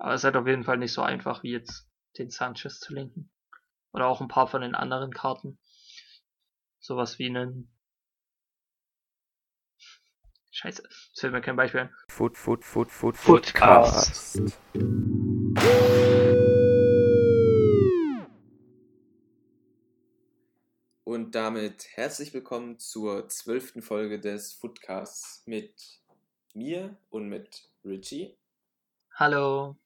Aber es ist halt auf jeden Fall nicht so einfach, wie jetzt den Sanchez zu lenken. Oder auch ein paar von den anderen Karten. Sowas wie einen. Scheiße, es fällt mir kein Beispiel ein. Foot, Foot, Foot, Foot, Footcast. Und damit herzlich willkommen zur zwölften Folge des Footcasts mit mir und mit Richie Hallo,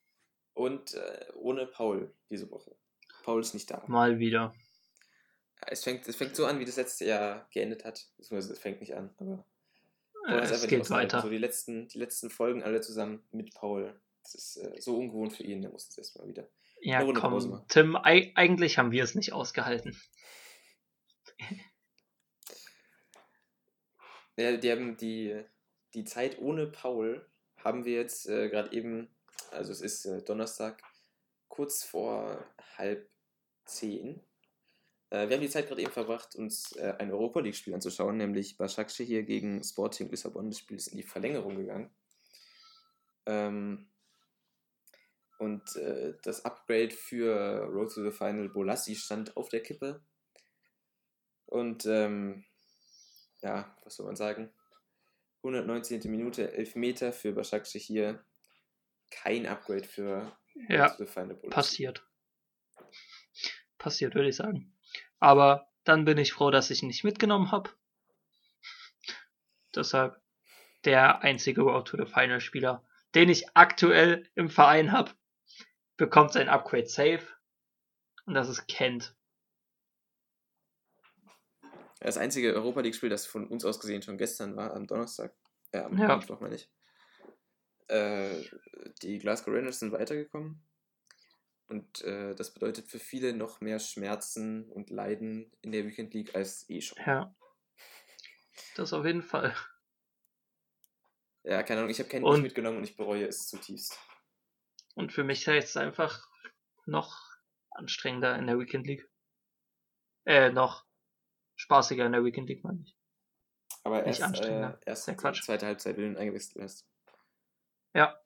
und äh, ohne Paul diese Woche. Paul ist nicht da. mal wieder. Es fängt, es fängt so an, wie das letzte Jahr geendet hat. Beziehungsweise es fängt nicht an, aber ist es geht weiter. So die letzten, die letzten Folgen alle zusammen mit Paul. Das ist äh, so ungewohnt für ihn, der muss das erstmal wieder. Ja, komm. Tim, ei eigentlich haben wir es nicht ausgehalten. Ja, die haben die, die Zeit ohne Paul haben wir jetzt äh, gerade eben, also es ist äh, Donnerstag, kurz vor halb zehn. Äh, wir haben die Zeit gerade eben verbracht, uns äh, ein Europa League-Spiel anzuschauen, nämlich Başakşehir hier gegen Sporting Lissabon. Das Spiel ist in die Verlängerung gegangen. Ähm, und äh, das Upgrade für Road to the Final Bolassi stand auf der Kippe. Und ähm, ja, was soll man sagen? 119. Minute, 11 Meter für Başakşehir hier. Kein Upgrade für Ja, passiert. Passiert, würde ich sagen. Aber dann bin ich froh, dass ich ihn nicht mitgenommen habe. Deshalb der einzige Road to the Final Spieler, den ich aktuell im Verein habe, bekommt sein Upgrade safe. Und das ist Kent. Das einzige Europa League-Spiel, das von uns aus gesehen schon gestern war, am Donnerstag. Äh, am Ja. Mittwoch meine ich. Äh, die Glasgow Rangers sind weitergekommen. Und äh, das bedeutet für viele noch mehr Schmerzen und Leiden in der Weekend League als eh schon. Ja. Das auf jeden Fall. Ja, keine Ahnung, ich habe keinen Und- mitgenommen und ich bereue es zutiefst. Und für mich ist es einfach noch anstrengender in der Weekend League. Äh, noch spaßiger in der Weekend League, meine ich. Aber Nicht erst, anstrengender. äh, erst Ja, Quatsch. zweite Halbzeit, wenn du ihn eingewechselt hast. Ja.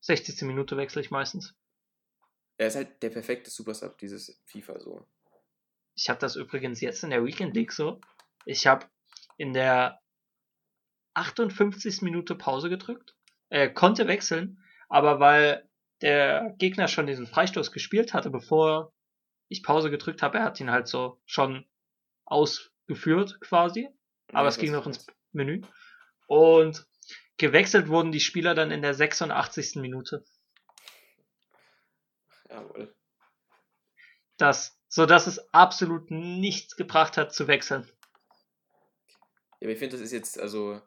60. Minute wechsle ich meistens. Er ist halt der perfekte Supersub dieses FIFA so. Ich habe das übrigens jetzt in der Weekend League so. Ich habe in der 58. Minute Pause gedrückt, äh, konnte wechseln, aber weil der Gegner schon diesen Freistoß gespielt hatte, bevor ich Pause gedrückt habe, er hat ihn halt so schon ausgeführt quasi, aber Ja, es ging noch ins Menü. Und gewechselt wurden die Spieler dann in der 86. Minute. Jawohl. Das, so dass es absolut nichts gebracht hat zu wechseln. Ja, aber ich finde, das ist jetzt, also,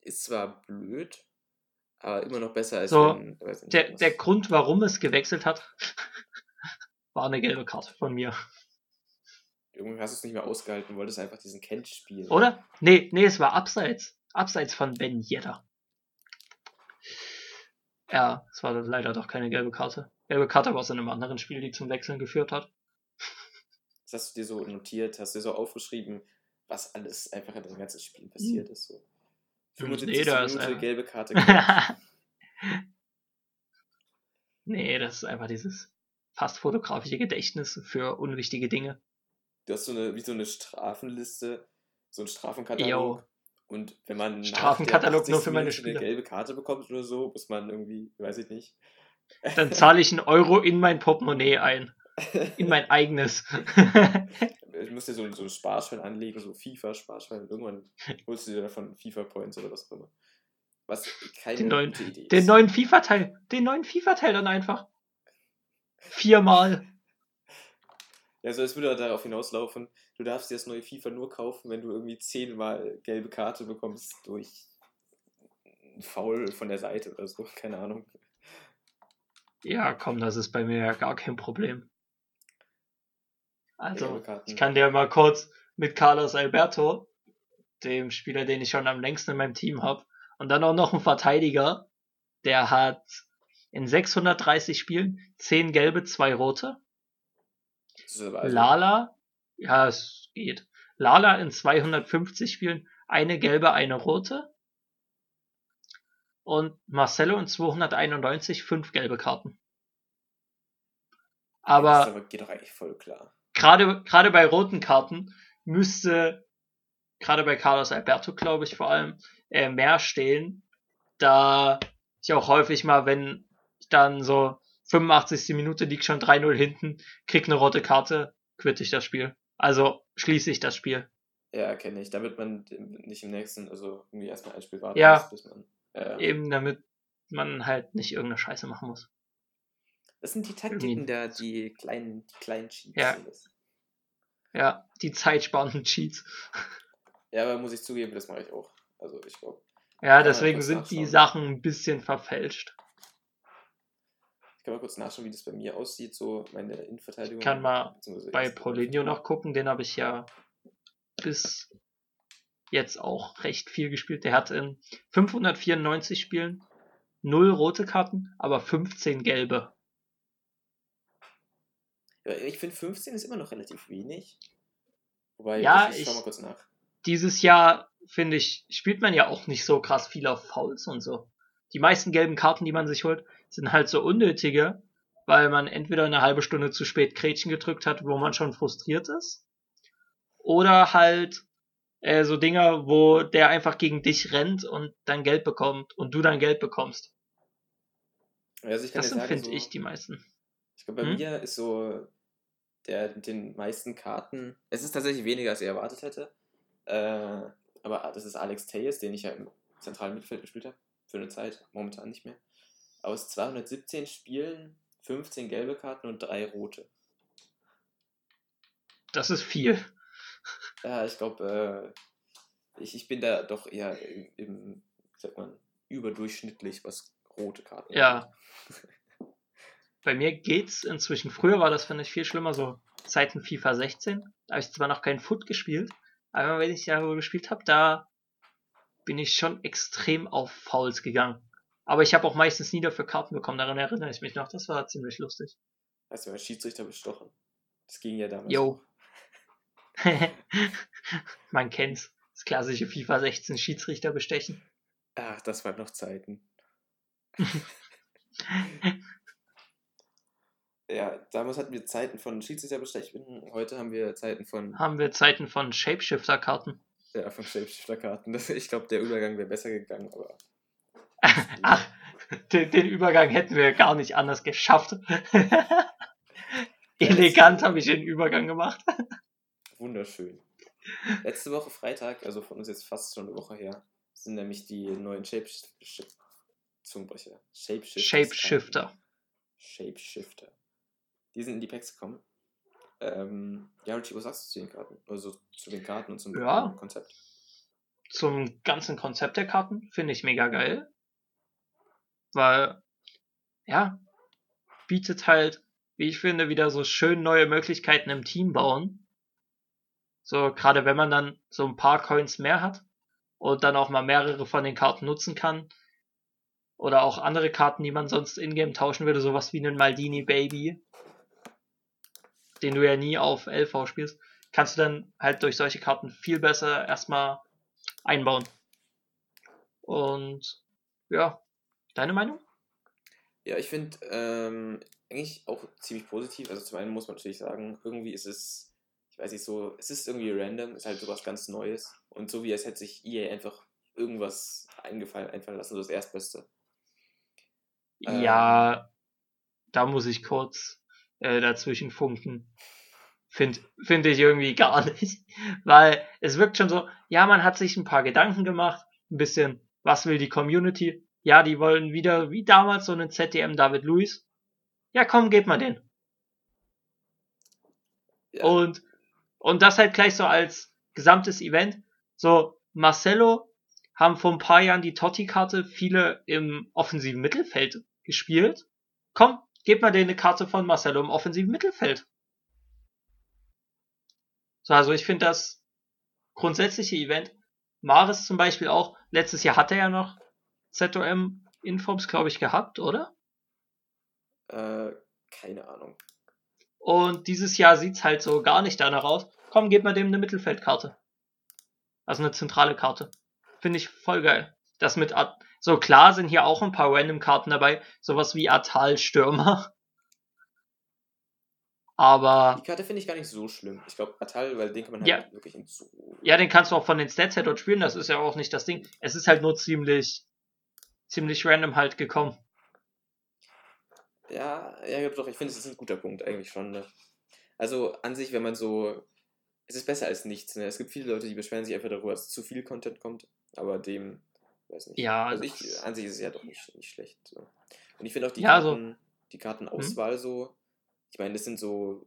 ist zwar blöd, aber immer noch besser als So, wenn, nicht, Der, der Grund, warum es gewechselt hat, war eine gelbe Karte von mir. Irgendwie hast du es nicht mehr ausgehalten, wolltest einfach diesen Kent spielen. Oder? Nee, nee, es war abseits. Abseits von Ben Yedder. Ja, es war leider doch keine gelbe Karte. Gelbe Karte war aus einem anderen Spiel, die zum Wechseln geführt hat. Das hast du dir so notiert, hast du dir so aufgeschrieben, was alles einfach in dem ganzen Spiel passiert ist. So. Hm, 75. nee, da ist Minute einfach- gelbe Karte. nee, das ist einfach dieses fast fotografische Gedächtnis für unwichtige Dinge. du hast so eine, wie so eine Strafenliste, so einen Strafenkatalog. Jo. Und wenn man Strafenkatalog nur für 80. meine Minute eine gelbe Karte bekommt oder so, muss man irgendwie, weiß ich nicht. Dann zahle ich einen Euro in mein Portemonnaie ein. In mein eigenes. Ich muss dir so, so einen Sparschwein anlegen, so FIFA-Sparschwein irgendwann holst du dir davon FIFA-Points oder was auch immer. Was keine Den neuen- gute Idee Den ist. neuen FIFA-Teil. Den neuen FIFA-Teil dann einfach. Viermal. Also es würde darauf hinauslaufen, du darfst dir das neue FIFA nur kaufen, wenn du irgendwie zehnmal gelbe Karte bekommst durch Foul von der Seite oder so, keine Ahnung. Ja, komm, das ist bei mir ja gar kein Problem. Also, ich kann dir mal kurz mit Carlos Alberto, dem Spieler, den ich schon am längsten in meinem Team habe, und dann auch noch ein Verteidiger, der hat in 630 Spielen 10 gelbe, 2 rote. Das ist aber also- Lala, ja, es geht. Lala in 250 Spielen eine gelbe, eine rote. und Marcelo in 291 fünf gelbe Karten. Aber, aber geht doch eigentlich voll klar. gerade gerade bei roten Karten müsste gerade bei Carlos Alberto, glaube ich, vor allem äh, mehr stehen, da ich auch häufig mal, wenn ich dann so 85. Minute liegt schon 3-0 hinten, krieg eine rote Karte, quitte ich das Spiel. Also schließe ich das Spiel. Ja, kenne ich. Damit man nicht im nächsten, also irgendwie erstmal ein Spiel warten Ja. muss, bis man. Ja. Eben damit man halt nicht irgendeine Scheiße machen muss. Das sind die Taktiken der, die kleinen, die kleinen Cheats. Ja. Ja, die zeitsparenden Cheats. Ja, aber muss ich zugeben, das mache ich auch. Also ich glaube. Ja, deswegen sind die? Sachen ein bisschen verfälscht. Ich kann mal kurz nachschauen, wie das bei mir aussieht, so meine Innenverteidigung. Ich kann mal bei Paulinho noch gucken, den habe ich ja bis jetzt auch recht viel gespielt. Der hat in 594 Spielen null rote Karten, aber 15 gelbe. Ja, ich finde 15 ist immer noch relativ wenig. Wobei, Ja, ich, ich schau mal kurz nach. Dieses Jahr, finde ich, spielt man ja auch nicht so krass viel auf Fouls und so. Die meisten gelben Karten, die man sich holt, sind halt so unnötige, weil man entweder eine halbe Stunde zu spät Gretchen gedrückt hat, wo man schon frustriert ist, oder halt äh, so Dinger, wo der einfach gegen dich rennt und dann Geld bekommt und du dann Geld bekommst. Also Das sagen, finde so, ich, die meisten. Ich glaube, bei Hm? mir ist so der den meisten Karten. Es ist tatsächlich weniger, als ich erwartet hätte. Äh, aber das ist Alex Tejes, den ich ja im zentralen Mittelfeld gespielt habe. Für eine Zeit, momentan nicht mehr. Aus 217 Spielen 15 gelbe Karten und 3 rote. Das ist viel. Ja, ich glaube, äh, ich, ich bin da doch eher im, im, sagt man, überdurchschnittlich, was rote Karten Ja. Bei mir geht's inzwischen. Früher war das, finde ich, viel schlimmer, so Zeiten FIFA 16. Da habe ich zwar noch keinen Foot gespielt, aber wenn ich darüber gespielt habe, da bin ich schon extrem auf Fouls gegangen. Aber ich habe auch meistens nie dafür Karten bekommen, daran erinnere ich mich noch. Das war ziemlich lustig. Hast du mal Schiedsrichter bestochen? Das ging ja damals. Jo. Man kennt's. Das klassische FIFA 16 Schiedsrichter bestechen. Ach, das waren noch Zeiten. ja, damals hatten wir Zeiten von Schiedsrichterbestechen, heute haben wir Zeiten von, Haben wir Zeiten von Shapeshifter-Karten. ja, von Shapeshifter-Karten. Ich glaube, der Übergang wäre besser gegangen, aber Ach, den, den Übergang hätten wir gar nicht anders geschafft. Elegant habe ich den Übergang gemacht. wunderschön. Letzte Woche Freitag, also von uns jetzt fast schon eine Woche her, sind nämlich die neuen Shapeshifter. Zungenbrecher. Shapeshifter. Shapeshifter. Shapeshifter. Die sind in die Packs gekommen. Ähm, ja, Richie, was sagst du zu den Karten? Also zu den Karten und zum Ja. Konzept? Zum ganzen Konzept der Karten finde ich mega geil. Weil, ja, bietet halt, wie ich finde, wieder so schön neue Möglichkeiten im Team bauen. So, gerade wenn man dann so ein paar Coins mehr hat und dann auch mal mehrere von den Karten nutzen kann. Oder auch andere Karten, die man sonst in-game tauschen würde, sowas wie einen Maldini Baby, den du ja nie auf LV spielst, kannst du dann halt durch solche Karten viel besser erstmal einbauen. Und ja, deine Meinung? Ja, ich finde ähm, eigentlich auch ziemlich positiv. Also zum einen muss man natürlich sagen, irgendwie ist es, ich weiß nicht so, es ist irgendwie random, ist halt sowas ganz Neues. Und so wie als hätte sich EA einfach irgendwas eingefallen, einfallen lassen, so das Erstbeste. Ähm. Ja, da muss ich kurz äh, dazwischen funken. Finde find ich irgendwie gar nicht. Weil es wirkt schon so, ja, man hat sich ein paar Gedanken gemacht, ein bisschen, was will die Community? Ja, die wollen wieder, wie damals, so einen ZDM David Luiz. Ja, komm, gebt mal den. Ja, Und, und das halt gleich so als gesamtes Event. So, Marcelo haben vor ein paar Jahren die Totti-Karte viele im offensiven Mittelfeld gespielt. Komm, gebt mal denen eine Karte von Marcelo im offensiven Mittelfeld. So, also ich finde das grundsätzliche Event. Maris zum Beispiel auch, letztes Jahr hat er ja noch ZOM Informs, glaube ich, gehabt, oder? äh, keine Ahnung. Und dieses Jahr sieht's halt so gar nicht danach aus. Komm, gib mal dem eine Mittelfeldkarte. Also eine zentrale Karte. Finde ich voll geil. Das mit, At so klar sind hier auch ein paar Random-Karten dabei, sowas wie Atal Stürmer. Aber. Die Karte finde ich gar nicht so schlimm. Ich glaube, Atal, weil den kann man halt Ja. wirklich in so. Ja, den kannst du auch von den Stats her dort spielen, das ist ja auch nicht das Ding. Es ist halt nur ziemlich, ziemlich random halt gekommen. Ja, ja, doch, ich finde, es ist ein guter Punkt eigentlich schon. Ne? Also an sich, wenn man so. Es ist besser als nichts. Ne? Es gibt viele Leute, die beschweren sich einfach darüber, dass zu viel Content kommt, aber dem. Weiß nicht. Ja, Also ich, an sich ist es ja doch nicht, nicht schlecht. So. Und ich finde auch die Ja, also- Karten, die Kartenauswahl so. Ich meine, das sind so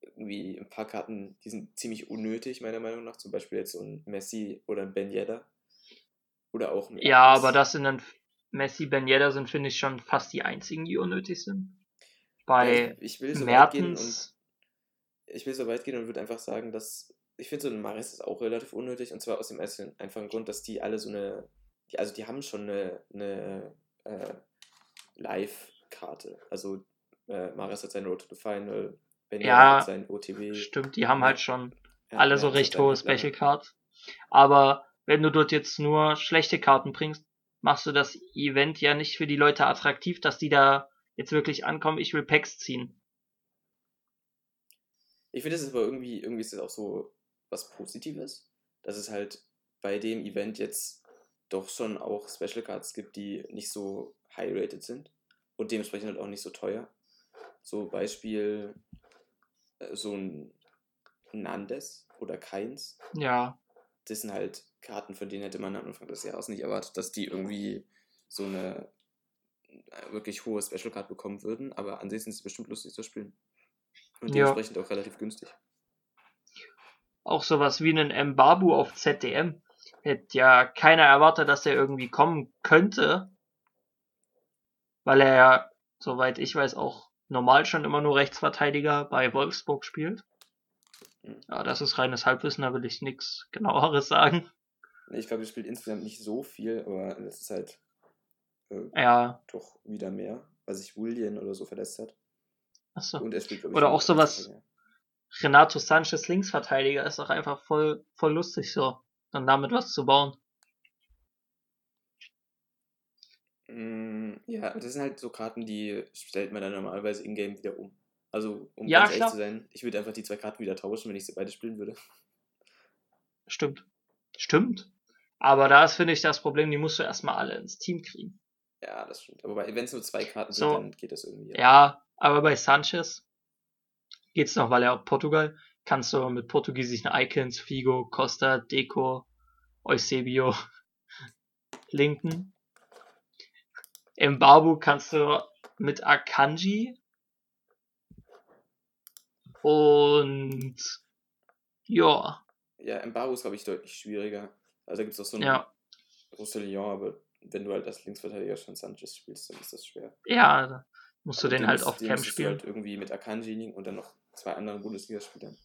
irgendwie ein paar Karten, die sind ziemlich unnötig, meiner Meinung nach. Zum Beispiel jetzt so ein Messi oder ein Ben Yedder. Oder auch ein Ja, aber das sind dann Messi, Ben Yedder sind, finde ich, schon fast die einzigen, die unnötig sind. Bei ich, ich will so weit gehen und Mertens, ich will so weit gehen und würde einfach sagen, dass ich finde, so ein Maris ist auch relativ unnötig und zwar aus dem einfachen Grund, dass die alle so eine, die, also die haben schon eine, eine äh, Live-Karte. Also äh, Maris hat sein Road to the Final, Benja Ja, hat sein OTW. stimmt, die haben halt schon ja, alle so Mertens recht hohe. Special Cards. Aber wenn du dort jetzt nur schlechte Karten bringst, machst du das Event ja nicht für die Leute attraktiv, dass die da jetzt wirklich ankommen, ich will Packs ziehen. Ich finde, das ist aber irgendwie, irgendwie ist das auch so was Positives, dass es halt bei dem Event jetzt doch schon auch Special Cards gibt, die nicht so high-rated sind und dementsprechend halt auch nicht so teuer. So Beispiel äh, so ein Nandes oder Keins. Ja, Das sind halt Karten, von denen hätte man am Anfang des Jahres nicht erwartet, dass die irgendwie so eine äh, wirklich hohe Special Card bekommen würden, aber an sich sind sie bestimmt lustig zu spielen. Und Ja. dementsprechend auch relativ günstig. auch sowas wie einen Mbabu auf ZDM. Hätte ja keiner erwartet, dass der irgendwie kommen könnte. Weil er ja, soweit ich weiß, auch normal schon immer nur Rechtsverteidiger bei Wolfsburg spielt. Ja, das ist reines Halbwissen, da will ich nichts genaueres sagen. Ich glaube, er spielt insgesamt nicht so viel, aber das ist halt äh, Ja, doch wieder mehr, weil sich William oder so verletzt hat. achso. Und er spielt, ich, Oder auch sowas-. Renato Sanchez Linksverteidiger ist doch einfach voll, voll lustig so. Dann damit was zu bauen. Mm, ja, das sind halt so Karten, die stellt man dann normalerweise in-game wieder um. Also, um Ja, ganz ehrlich klar. zu sein, ich würde einfach die zwei Karten wieder tauschen, wenn ich sie beide spielen würde. Stimmt. Stimmt. Aber da ist, finde ich, das Problem, die musst du erstmal alle ins Team kriegen. Ja, das stimmt. Aber wenn es nur zwei Karten So. sind, dann geht das irgendwie. Ja, aber bei Sanchez geht's noch, weil er auch Portugal kannst du mit portugiesischen Icons, Figo, Costa, Deco, Eusebio linken. Im Babu kannst du mit Akanji und ja, Ja, Embargo ist, glaube ich, deutlich schwieriger. Also da gibt es auch so einen ja, Roussillon, aber wenn du halt als Linksverteidiger schon Sanchez spielst, dann ist das schwer. ja, da musst du Aber den halt auf Camp spielen. halt irgendwie mit Akanji liegen und dann noch zwei anderen Bundesligaspielern.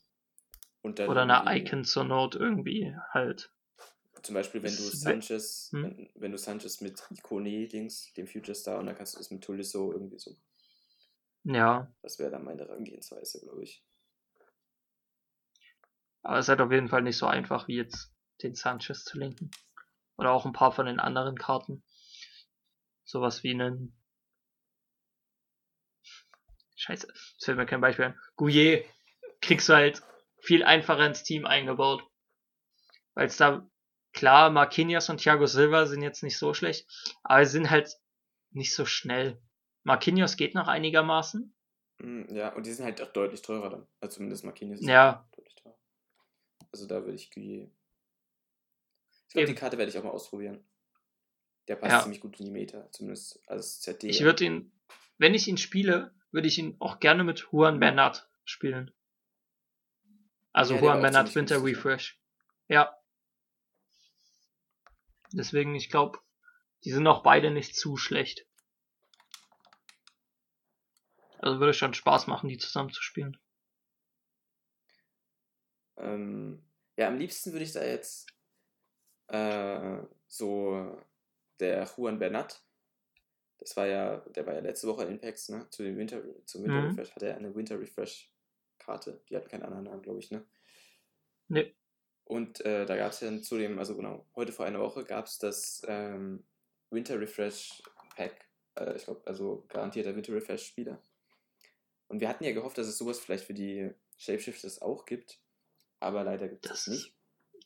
Oder eine Icon zur Not irgendwie halt. Zum Beispiel, wenn du Sanchez, Hm? wenn, wenn du Sanchez mit Ikone links, dem Future Star, und dann kannst du das mit Tolisso irgendwie so. Ja, Das wäre dann meine Herangehensweise, glaube ich. Aber es ist halt auf jeden Fall nicht so einfach wie jetzt den Sanchez zu linken. Oder auch ein paar von den anderen Karten. Sowas wie einen. Scheiße, es fällt mir kein Beispiel ein. Gouillet kriegst du halt viel einfacher ins Team eingebaut. Weil es da, klar, Marquinhos und Thiago Silva sind jetzt nicht so schlecht, aber sie sind halt nicht so schnell. Marquinhos geht noch einigermaßen. Hm, Ja, und die sind halt auch deutlich teurer dann. Also zumindest Marquinhos ist Ja. deutlich teurer. Also da würde ich Guillet. Ich glaube, die. Karte werde ich auch mal ausprobieren. Der passt Ja. ziemlich gut in die Meta, zumindest als ZD. Ich würde ihn, wenn ich ihn spiele, würde ich ihn auch gerne mit Juan Bernat spielen. Also Ja, Juan ziemlich Winter. Refresh. Ja. Deswegen, ich glaube, die sind auch beide nicht zu schlecht. Also würde schon Spaß machen, die zusammen zu spielen. Ähm, ja, am liebsten würde ich da jetzt äh, so der Juan Bernat, das war ja, der war ja letzte Woche in Impacts, ne? Zu dem Winter, zum Winter Mhm. Refresh hatte er eine Winter Refresh Karte. Die hat keinen anderen Namen, glaube ich, ne? Nee. Und äh, da gab es dann zudem, also genau, heute vor einer Woche gab es das ähm, Winter Refresh Pack. Äh, ich glaube, also garantierter Winter Refresh Spieler. Und wir hatten ja gehofft, dass es sowas vielleicht für die Shapeshifters auch gibt. Aber leider gibt es Das- nicht.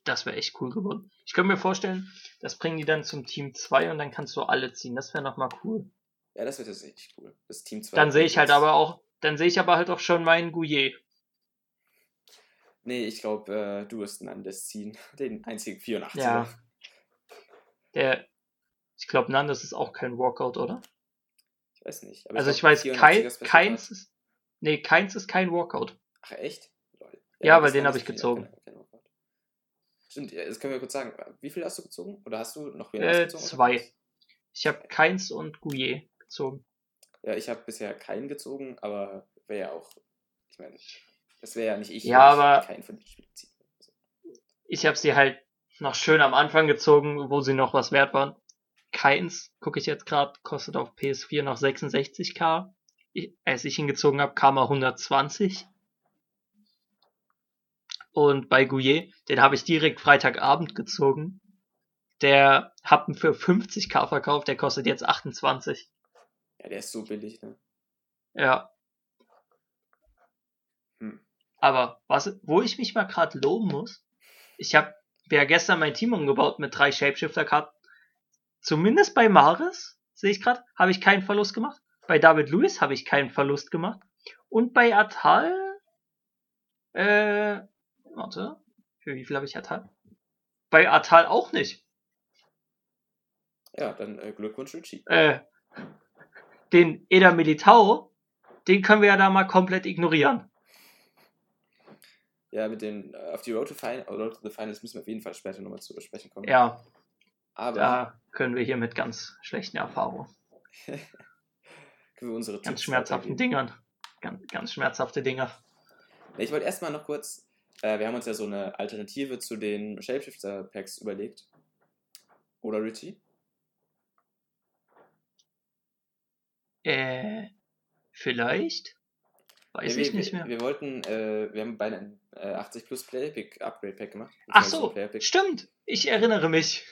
Das wäre echt cool geworden. Ich könnte mir vorstellen, das bringen die dann zum Team 2 und dann kannst du alle ziehen. Das wäre nochmal cool. Ja, das wird tatsächlich cool. Das Team 2. Dann sehe ich halt aber auch, dann sehe ich aber halt auch schon meinen Gouillet. Nee, ich glaube, äh, du wirst einen Andes ziehen. Den einzigen 84er. Ja. Der, ich glaube, Nandes ist auch kein Walkout, oder? Ich weiß nicht. aber also ich glaub, weiß, 84er kein, keins ist, nee, keins ist kein Walkout. Ach, echt? Ja, weil den kann hab ich gezogen. kein- kein Workout. Stimmt, das können wir kurz sagen. Wie viel hast du gezogen? Oder hast du noch mehr Äh, gezogen? zwei. Ich habe keins und Gouillet gezogen. Ja, ich habe bisher keinen gezogen, aber wäre ja auch. Ich meine, das wäre ja nicht ich, Ja, aber- keinen von den Spielen ziehe. Ich habe sie halt noch schön am Anfang gezogen, wo sie noch was wert waren. Keins, gucke ich jetzt gerade, kostet auf PS4 noch 66k. Ich, als ich ihn gezogen habe, kam er 120. Und bei Gouillet, den habe ich direkt Freitagabend gezogen. Der hab ihn für 50k verkauft, der kostet jetzt 28. Ja, der ist so billig, ne? Ja. Hm. Aber was, wo ich mich mal gerade loben muss, ich habe ja gestern mein Team umgebaut mit drei Shapeshifter-Karten. Zumindest bei Maris, sehe ich gerade, habe ich keinen Verlust gemacht. Bei David Lewis habe ich keinen Verlust gemacht. Und bei Atal, äh, warte, für wie viel habe ich Atal? Bei Atal auch nicht. Ja, dann äh, Glückwunsch, Richie. Äh, den Eda Militao, den können wir ja da mal komplett ignorieren. Ja, mit den, äh, auf die Road to, fin Road to the Finals müssen wir auf jeden Fall später nochmal zu sprechen kommen. Ja, Aber da können wir hier mit ganz schlechten Erfahrungen, können wir unsere ganz Tipps schmerzhaften. Dingern, ganz, ganz schmerzhafte Dinger. Ich wollte erstmal noch kurz, äh, wir haben uns ja so eine Alternative zu den Shapeshifter-Packs überlegt. Oder Richie? Äh, vielleicht? Weiß Ja, ich wir, nicht wir, mehr. Wir wollten, äh, wir haben beide ein äh, 80 plus Player Pick Upgrade Pack gemacht. Ach so, stimmt. Ich erinnere mich.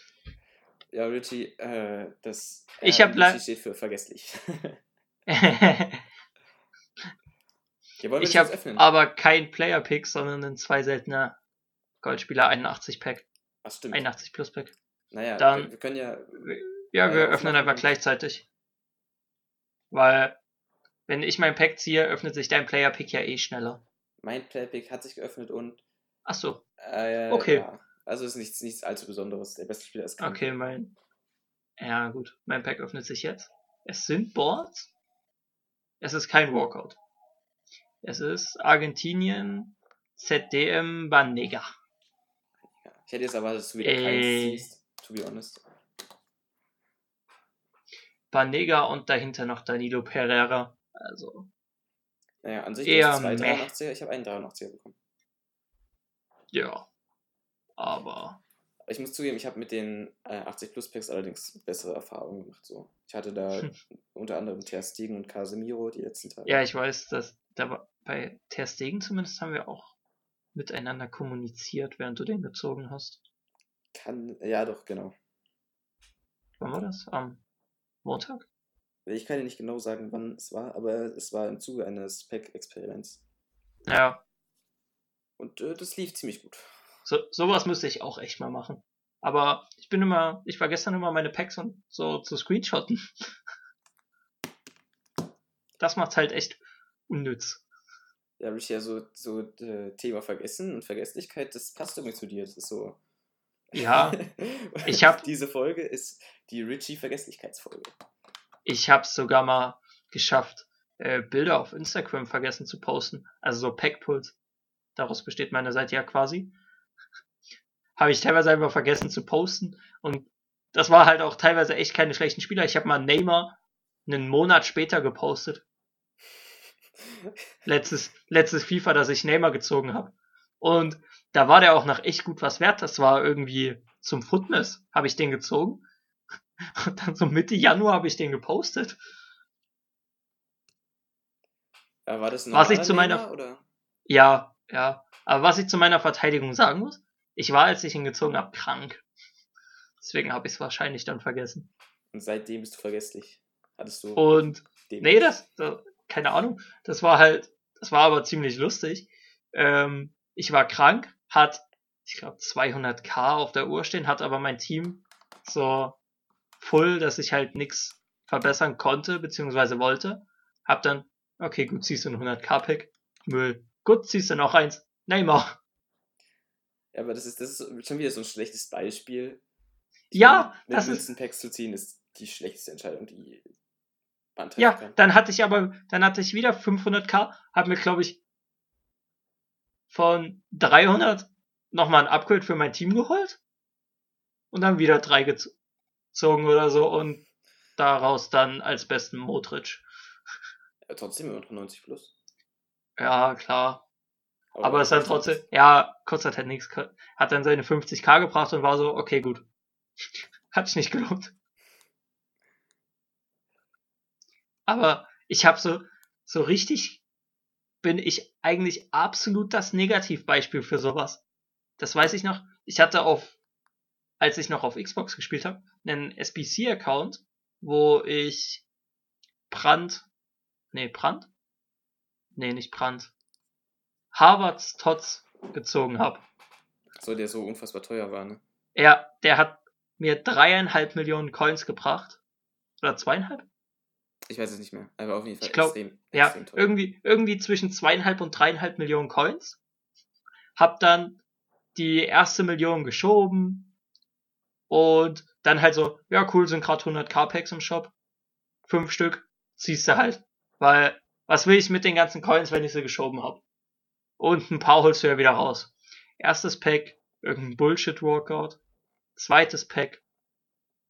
Ja, Richie, äh, das Ich äh, hab Richie steht für vergesslich. ich ja, das habe aber kein Player-Pick, sondern ein zwei seltener Goldspieler 81-Pack. Ach, stimmt. 81 plus Pack. Naja, Dann- wir, wir können ja, Ja, Äh, wir öffnen einfach gleichzeitig. Weil, wenn ich mein Pack ziehe, öffnet sich dein Player-Pick ja eh schneller. mein Player Pick hat sich geöffnet und Ach so, äh, Okay. Ja, also ist nichts, nichts allzu Besonderes. Der beste Spieler ist Kante. okay, mein. Ja, gut. Mein Pack öffnet sich jetzt. Es sind Boards. Es ist kein Walkout. Es ist Argentinien ZDM Banega. Ich hätte jetzt erwartet, dass du wieder Äh. keins ziehst, to be honest. Banega und dahinter noch Danilo Pereira. Also, Naja, an sich Eher zwei meh. 83er, ich habe einen 83er bekommen. ja. Aber, Aber Ich muss zugeben, ich habe mit den äh, 80 Plus Packs allerdings bessere Erfahrungen gemacht. So. Ich hatte da unter anderem Ter Stegen und Casemiro die letzten Tage. ja, ich weiß, dass da war, bei Ter Stegen zumindest haben wir auch miteinander kommuniziert, während du den gezogen hast. Kann, ja, doch, genau. Wann war das? Am Montag? Ich kann dir nicht genau sagen, wann es war, aber es war im Zuge eines Pack-Experiments. Ja, Und äh, das lief ziemlich gut. so, sowas müsste ich auch echt mal machen. Aber ich bin immer, ich war gestern immer meine Packs und so zu screenshotten. Das macht's halt echt unnütz. Ja, Richie, ja, so, so äh, Thema Vergessen und Vergesslichkeit, das passt irgendwie zu dir. Das ist so. Ja, ich hab- Diese Folge ist die Richie-Vergesslichkeitsfolge. ich hab's sogar mal geschafft, äh, Bilder auf Instagram vergessen zu posten. Also so Packpulls. Daraus besteht meine Seite ja quasi. Habe ich teilweise einfach vergessen zu posten. Und das war halt auch teilweise echt keine schlechten Spieler. Ich habe mal Neymar einen Monat später gepostet. Letztes, letztes FIFA, das ich Neymar gezogen habe. Und da war der auch noch echt gut was wert. Das war irgendwie zum Footness, habe ich den gezogen. Und dann so Mitte Januar habe ich den gepostet. Ja, war das ein Was ich zu meiner- oder? Ja, ja. Aber was ich zu meiner Verteidigung sagen muss, ich war, als ich ihn gezogen habe, krank. Deswegen habe ich es wahrscheinlich dann vergessen. Und seitdem bist du vergesslich. Hattest du. Und nee, das, das, keine Ahnung. Das war halt, das war aber ziemlich lustig. Ähm, ich war krank, hat, ich glaube, 200k auf der Uhr stehen, hat aber mein Team so voll, dass ich halt nichts verbessern konnte, beziehungsweise wollte. Hab dann, okay, gut, ziehst du ein 100k-Pack. Müll. Gut, ziehst du noch eins. Neymar. Ja, aber das ist, das ist schon wieder so ein schlechtes Beispiel. Ja, mit das ist-. Packs zu ziehen, ist die schlechteste Entscheidung, die Ja, dann hatte ich aber, dann hatte ich wieder 500k, hab mir, glaube ich, von 300 nochmal ein Upgrade für mein Team geholt und dann wieder drei gez- gezogen oder so und daraus dann als besten Modric. Ja, trotzdem immer noch 90 plus. Ja, klar. Aber es ist dann trotzdem, ja, kostet halt nichts. Hat dann seine 50k gebracht und war so, okay, gut. Hat sich nicht gelohnt. Aber ich habe so, so richtig, bin ich eigentlich absolut das Negativbeispiel für sowas. Das weiß ich noch. Ich hatte auf, als ich noch auf Xbox gespielt habe, einen SBC-Account, wo ich Brand, nee, Brand? Nee, nicht Brand. Harvards Tots gezogen habe. So, der so unfassbar teuer war, ne? Er, der hat mir dreieinhalb Millionen Coins gebracht. Oder zweieinhalb? Ich weiß es nicht mehr. Aber auf jeden Fall Ich glaub, extrem, Ja, extrem irgendwie, irgendwie zwischen zweieinhalb und dreieinhalb Millionen Coins. Hab dann die erste Million geschoben. Und dann halt so, ja cool, sind gerade 100k Packs im Shop. Fünf Stück, ziehst du halt. Weil, was will ich mit den ganzen Coins, wenn ich sie geschoben hab? Und ein paar holst du ja wieder raus. Erstes Pack, irgendein Bullshit-Workout. Zweites Pack,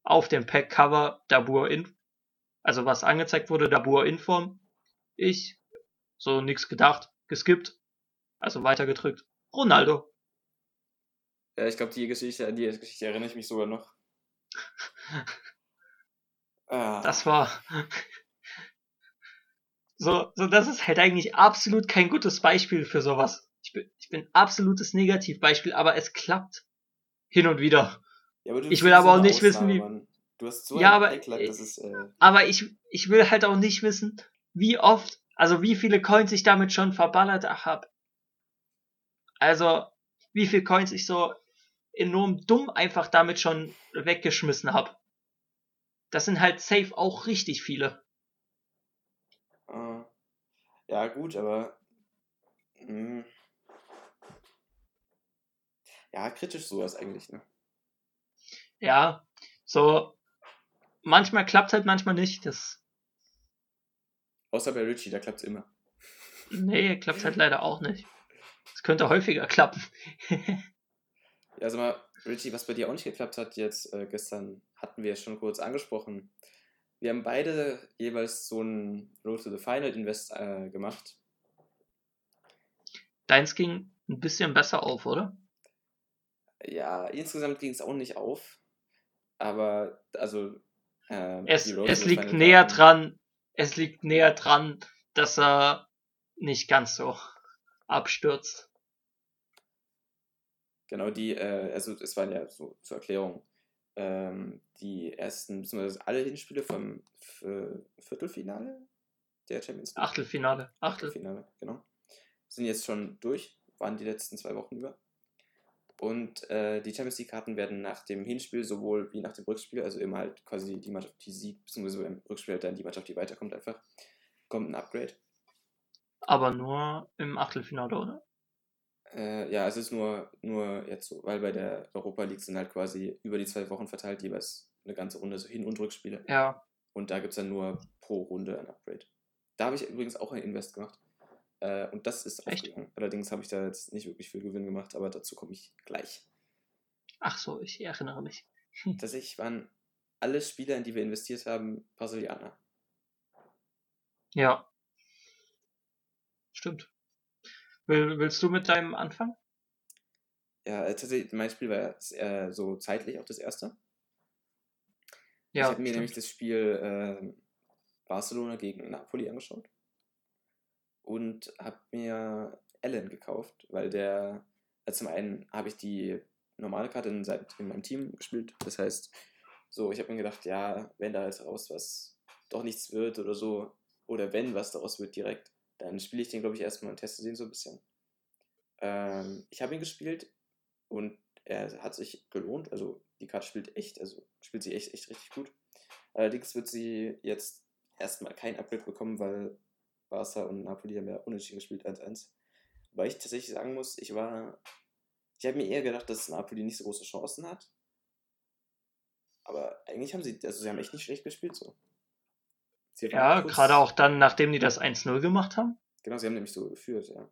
auf dem Pack-Cover Dabur in, also was angezeigt wurde, Dabur Inform. Ich, so nix gedacht, geskippt, also weitergedrückt. Ronaldo. Ja, ich glaube, die Geschichte, an die Geschichte erinnere ich mich sogar noch. Ah, Das war. So, so, das ist halt eigentlich absolut kein gutes Beispiel für sowas. Ich bin, ich bin absolutes Negativbeispiel, aber es klappt. Hin und wieder. ja, ich will aber auch nicht wissen, Ausnahme, wie- Mann. Du hast so Ja, einen aber Backlog, ich- das ist, äh, Aber ich, ich will halt auch nicht wissen, wie oft, also wie viele Coins ich damit schon verballert habe. Also, wie viele Coins ich so enorm dumm einfach damit schon weggeschmissen habe. Das sind halt safe auch richtig viele. äh, ja, gut, aber mh, ja, kritisch sowas eigentlich, ne? Ja, so manchmal klappt halt, manchmal nicht. Das Außer bei Richie, da klappt's immer. nee, klappt halt leider auch nicht. Es könnte häufiger klappen. Ja, sag mal, Richie, was bei dir auch nicht geklappt hat, jetzt äh, gestern hatten wir es schon kurz angesprochen. Wir haben beide jeweils so einen Road to the Final Invest äh, gemacht. Deins ging ein bisschen besser auf, oder? Ja, insgesamt ging es auch nicht auf. Aber, also. Ähm, Es, es liegt näher dran, es liegt näher dran, dass er nicht ganz so abstürzt. Genau, die, äh, also es waren ja so zur Erklärung ähm, die ersten, beziehungsweise alle Hinspiele vom Viertelfinale der Champions League. Achtelfinale. Achtel. Achtelfinale, genau. Sind jetzt schon durch, waren die letzten zwei Wochen über. Und äh, die Champions League-Karten werden nach dem Hinspiel sowohl wie nach dem Rückspiel, also immer halt quasi die Mannschaft, die siegt, beziehungsweise beim Rückspiel halt dann die Mannschaft, die weiterkommt, einfach, kommt ein Upgrade. Aber nur im Achtelfinale, oder? Äh, ja, es ist nur, nur jetzt so, weil bei der Europa League sind halt quasi über die zwei Wochen verteilt jeweils eine ganze Runde, so Hin- und Rückspiele. Ja. Und da gibt es dann nur pro Runde ein Upgrade. Da habe ich übrigens auch ein Invest gemacht. Äh, und das ist Echt? aufgegangen. Allerdings habe ich da jetzt nicht wirklich viel Gewinn gemacht, aber dazu komme ich gleich. Ach so, ich erinnere mich. Tatsächlich waren alle Spieler, in die wir investiert haben, Brasilianer. Ja. Stimmt. Will, willst du mit deinem anfangen? Ja, äh, tatsächlich, mein Spiel war äh, so zeitlich auch das erste. ich Ja. habe mir stimmt. nämlich das Spiel äh, Barcelona gegen Napoli angeschaut und habe mir Allen gekauft, weil der, äh, zum einen habe ich die normale Karte in, in meinem Team gespielt. Das heißt, so, ich habe mir gedacht, ja, wenn da jetzt raus was doch nichts wird oder so, oder wenn was daraus wird direkt, dann spiele ich den, glaube ich, erstmal und teste den so ein bisschen. Ähm, ich habe ihn gespielt und er hat sich gelohnt. Also die Karte spielt echt, also spielt sie echt, echt richtig gut. Allerdings wird sie jetzt erstmal kein Upgrade bekommen, weil Barca und Napoli haben ja unentschieden gespielt 1-1. Weil ich tatsächlich sagen muss, ich war. Ich habe mir eher gedacht, dass Napoli nicht so große Chancen hat. Aber eigentlich haben sie, also sie haben echt nicht schlecht gespielt so. Ja, gerade auch dann, nachdem die das 1-0 gemacht haben. Genau, sie haben nämlich so geführt, ja.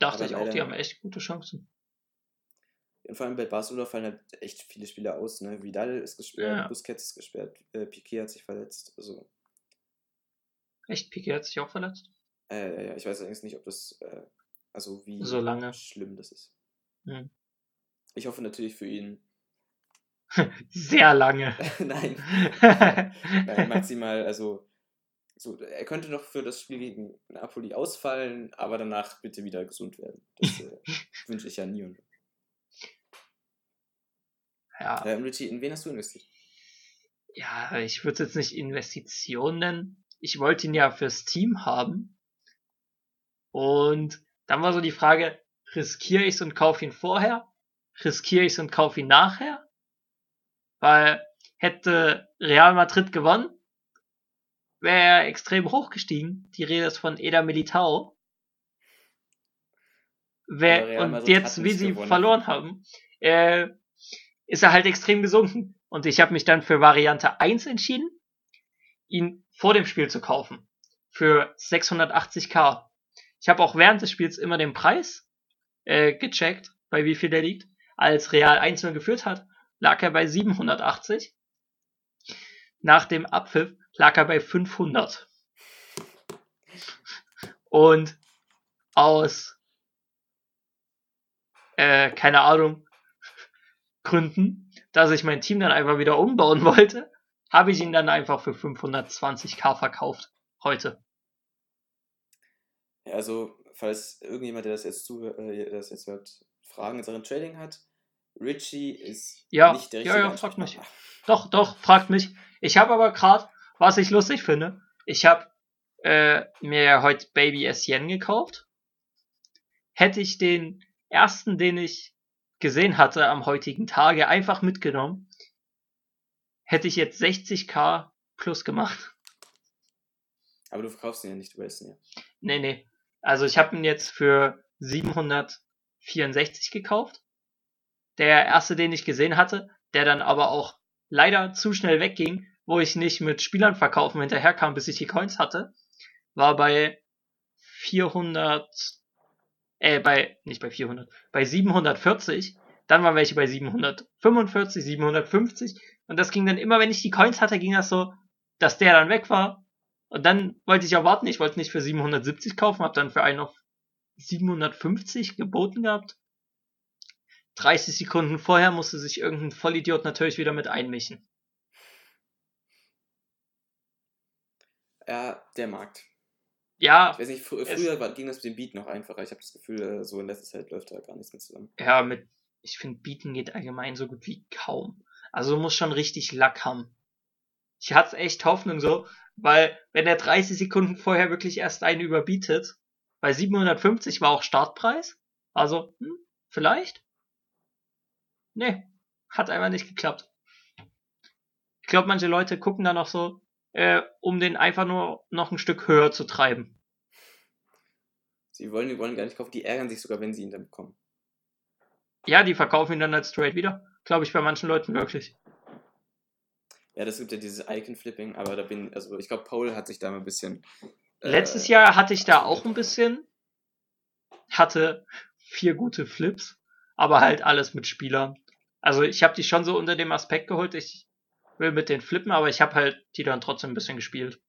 Dachte Aber ich auch, die haben echt gute Chancen. Und vor allem bei Barcelona fallen halt echt viele Spieler aus. Ne? Vidal ist gesperrt, ja. Busquets ist gesperrt, äh, Piquet hat sich verletzt. Also. Echt? Piquet hat sich auch verletzt? Äh, ja, ich weiß allerdings nicht, ob das, äh, also wie so schlimm das ist. Hm. Ich hoffe natürlich für ihn. Sehr lange. Nein. Nein. Maximal, also so, er könnte noch für das Spiel gegen Napoli ausfallen, aber danach bitte wieder gesund werden. Das äh, wünsche ich ja nie und ja. Ähm, Richie, in wen hast du investiert? Ja, ich würde es jetzt nicht Investition nennen. Ich wollte ihn ja fürs Team haben. Und dann war so die Frage, riskiere ich es und kaufe ihn vorher? Riskiere ich es und kaufe ihn nachher? Weil hätte Real Madrid gewonnen, wäre er extrem hochgestiegen. Die Rede ist von Eda Militao. Wer, und jetzt, wie sie gewonnen. verloren haben, äh, ist er halt extrem gesunken. Und ich habe mich dann für Variante 1 entschieden, ihn vor dem Spiel zu kaufen. Für 680k. Ich habe auch während des Spiels immer den Preis äh, gecheckt, bei wie viel der liegt. Als Real 1 geführt hat, lag er bei 780. Nach dem Abpfiff lag er bei 500. Und aus, äh, keine Ahnung, Gründen, dass ich mein Team dann einfach wieder umbauen wollte, habe ich ihn dann einfach für 520k verkauft. Heute. Ja, also, falls irgendjemand, der das jetzt zuhört, äh, das jetzt hört, Fragen in Sachen Trading hat, Richie ist ja, nicht der richtige. Ja, ja, fragt mich. Doch, doch, fragt mich. Ich habe aber gerade, was ich lustig finde, ich habe äh, mir heute Baby Essien gekauft. Hätte ich den ersten, den ich gesehen hatte am heutigen Tage, einfach mitgenommen, hätte ich jetzt 60k plus gemacht. Aber du verkaufst ihn ja nicht, du weißt ihn ja. Nee, nee. Also ich habe ihn jetzt für 764 gekauft. Der erste, den ich gesehen hatte, der dann aber auch leider zu schnell wegging, wo ich nicht mit Spielern verkaufen hinterherkam, bis ich die Coins hatte, war bei 400 äh, bei, nicht bei 400, bei 740, dann waren welche bei 745, 750 und das ging dann immer, wenn ich die Coins hatte, ging das so, dass der dann weg war und dann wollte ich auch warten, ich wollte nicht für 770 kaufen, habe dann für einen auf 750 geboten gehabt. 30 Sekunden vorher musste sich irgendein Vollidiot natürlich wieder mit einmischen. Ja, der Markt. Ja. Ich weiß nicht, fr früher war, ging das mit dem Beat noch einfacher. Ich habe das Gefühl, äh, so in letzter Zeit läuft da gar nichts mehr zusammen. Ja, mit, ich finde, Beaten geht allgemein so gut wie kaum. Also du musst schon richtig Lack haben. Ich hatte echt Hoffnung so, weil wenn er 30 Sekunden vorher wirklich erst einen überbietet, bei 750 war auch Startpreis, also, hm, vielleicht? Nee, hat einfach nicht geklappt. Ich glaube, manche Leute gucken da noch so, äh, um den einfach nur noch ein Stück höher zu treiben. Sie wollen, die wollen gar nicht kaufen, die ärgern sich sogar, wenn sie ihn dann bekommen. Ja, die verkaufen ihn dann als straight wieder. Glaube ich bei manchen Leuten wirklich. Ja, das gibt ja dieses Icon-Flipping, aber da bin, also ich glaube, Paul hat sich da mal ein bisschen. Äh, Letztes Jahr hatte ich da auch ein bisschen. Hatte vier gute Flips, aber halt alles mit Spielern. Also ich habe die schon so unter dem Aspekt geholt, ich will mit den flippen, aber ich habe halt die dann trotzdem ein bisschen gespielt.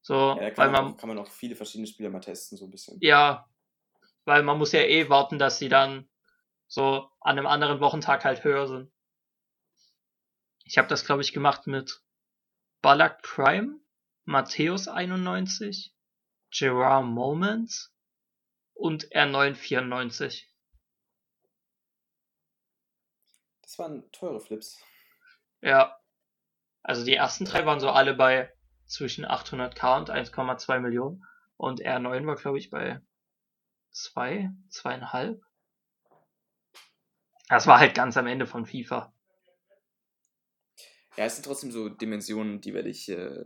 So, ja, weil man, auch, kann man auch viele verschiedene Spieler mal testen, so ein bisschen. Ja, weil man muss ja eh warten, dass sie dann so an einem anderen Wochentag halt höher sind. Ich habe das, glaube ich, gemacht mit Ballack Prime, Matthäus 91, Gerard Moments und R9 94. Das waren teure Flips. Ja. Also die ersten drei waren so alle bei zwischen 800k und 1,2 Millionen. Und R9 war, glaube ich, bei 2, zwei, 2,5. Das war halt ganz am Ende von FIFA. Ja, es sind trotzdem so Dimensionen, die werde ich äh,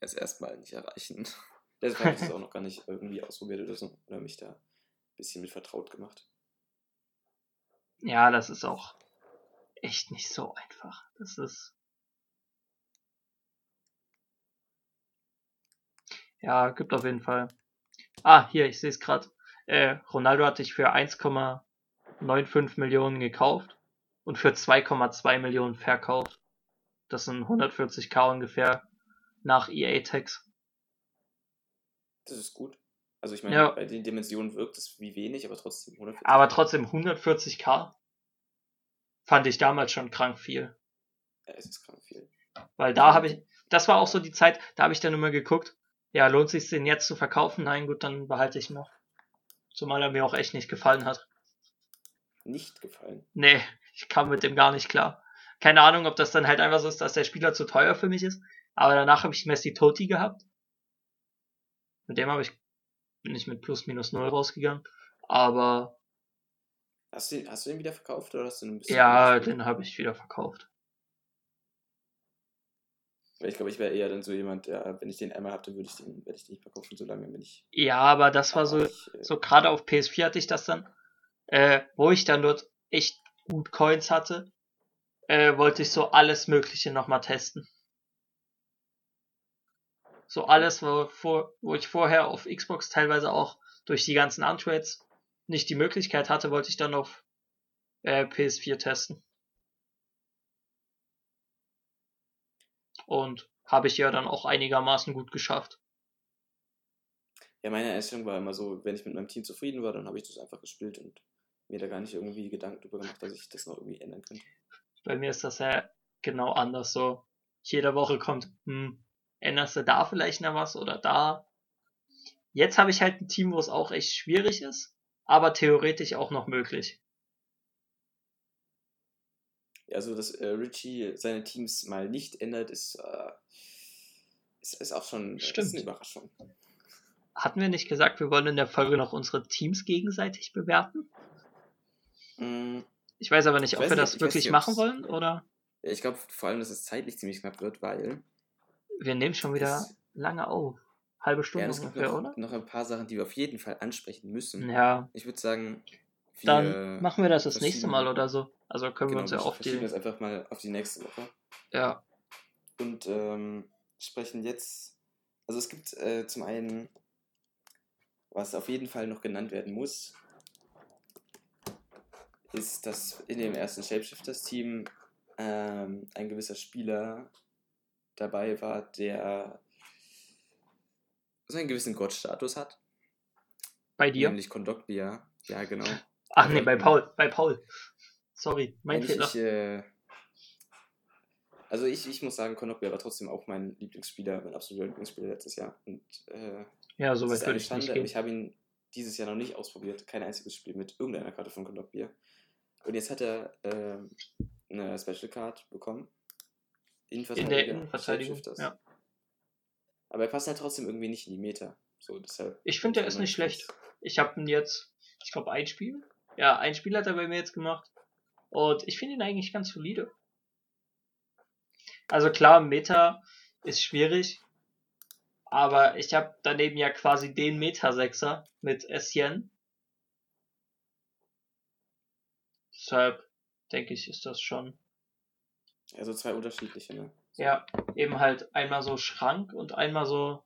erst erstmal nicht erreichen. Deswegen habe ich das auch noch gar nicht irgendwie ausprobiert oder so. Oder mich da ein bisschen mit vertraut gemacht. Ja, das ist auch echt nicht so einfach. Das ist. Ja, gibt auf jeden Fall. Ah, hier, ich sehe es gerade. Äh, Ronaldo hat dich für 1,95 Millionen gekauft und für 2,2 Millionen verkauft. Das sind 140k ungefähr nach EA-Tax. Das ist gut. Also ich meine, Ja. bei den Dimensionen wirkt es wie wenig, aber trotzdem 140. Aber trotzdem 140k fand ich damals schon krank viel. Ja, es ist krank viel. Weil da habe ich, das war auch so die Zeit, da habe ich dann immer geguckt, ja, lohnt sich den jetzt zu verkaufen? Nein, gut, dann behalte ich ihn noch. Zumal er mir auch echt nicht gefallen hat. Nicht gefallen. Nee, ich kam mit dem gar nicht klar. Keine Ahnung, ob das dann halt einfach so ist, dass der Spieler zu teuer für mich ist. Aber danach habe ich Messi Toti gehabt. Mit dem habe ich, bin ich mit plus minus null rausgegangen. Aber Hast du, hast du den wieder verkauft oder hast du ein bisschen ja, den habe ich wieder verkauft. Ich glaube, ich wäre eher dann so jemand, der, wenn ich den einmal habe, dann würde ich den, werde ich den nicht verkaufen, solange bin ich. Ja, aber das war so, ich, äh, so gerade auf PS4 hatte ich das dann, äh, wo ich dann dort echt gut Coins hatte, äh, wollte ich so alles Mögliche nochmal testen. So alles, wo, wo ich vorher auf Xbox teilweise auch durch die ganzen Untrades nicht die Möglichkeit hatte, wollte ich dann auf äh, PS4 testen. Und habe ich ja dann auch einigermaßen gut geschafft. Ja, meine Einstellung war immer so, wenn ich mit meinem Team zufrieden war, dann habe ich das einfach gespielt und mir da gar nicht irgendwie Gedanken drüber gemacht, dass ich das noch irgendwie ändern könnte. Bei mir ist das ja genau anders so. Jede Woche kommt, hm, änderst du da vielleicht noch was oder da. Jetzt habe ich halt ein Team, wo es auch echt schwierig ist, aber theoretisch auch noch möglich. Ja, also, dass äh, Richie seine Teams mal nicht ändert, ist, äh, ist, ist auch schon äh, Stimmt. Ist eine Überraschung. Hatten wir nicht gesagt, wir wollen in der Folge noch unsere Teams gegenseitig bewerten? Mm, Ich weiß aber nicht, Ich ob wir das wirklich nicht, machen wollen oder Ich glaube vor allem, dass es zeitlich ziemlich knapp wird, weil wir nehmen schon wieder lange auf. Halbe ja, Stunde gibt ungefähr, noch, oder? noch ein paar Sachen, die wir auf jeden Fall ansprechen müssen. Ja, Ich würde sagen, wir dann machen wir das das nächste Mal oder so. Also können wir genau, uns ja wir auf die. das einfach mal auf die nächste Woche. Ja, Und ähm, sprechen jetzt, also es gibt äh, zum einen, was auf jeden Fall noch genannt werden muss, ist, dass in dem ersten Shapeshifters-Team ähm, ein gewisser Spieler dabei war, der so einen gewissen Gottstatus hat. bei dir. Nämlich Kondogbia. Ja, genau. Ach nee, bei Paul, bei Paul. Sorry, mein Fehler. äh, also ich, ich muss sagen, Kondogbia war trotzdem auch mein Lieblingsspieler, mein absoluter Lieblingsspieler letztes Jahr. Und äh, ja, so weit würde ich nicht Schande, aber gehen. ich habe ihn dieses Jahr noch nicht ausprobiert. Kein einziges Spiel mit irgendeiner Karte von Kondogbia. Und jetzt hat er ähm, eine Special Card bekommen. In der Innenverteidigung. Ja. Aber er passt halt trotzdem irgendwie nicht in die Meta. So, deshalb Ich finde, der ist nicht schlecht. Ich habe ihn jetzt, ich glaube, ein Spiel. Ja, ein Spiel hat er bei mir jetzt gemacht. Und ich finde ihn eigentlich ganz solide. Also klar, Meta ist schwierig. Aber ich habe daneben ja quasi den Meta-Sechser mit Essien. Deshalb denke ich, ist das schon. Also zwei unterschiedliche, ne? Ja, eben halt einmal so Schrank und einmal so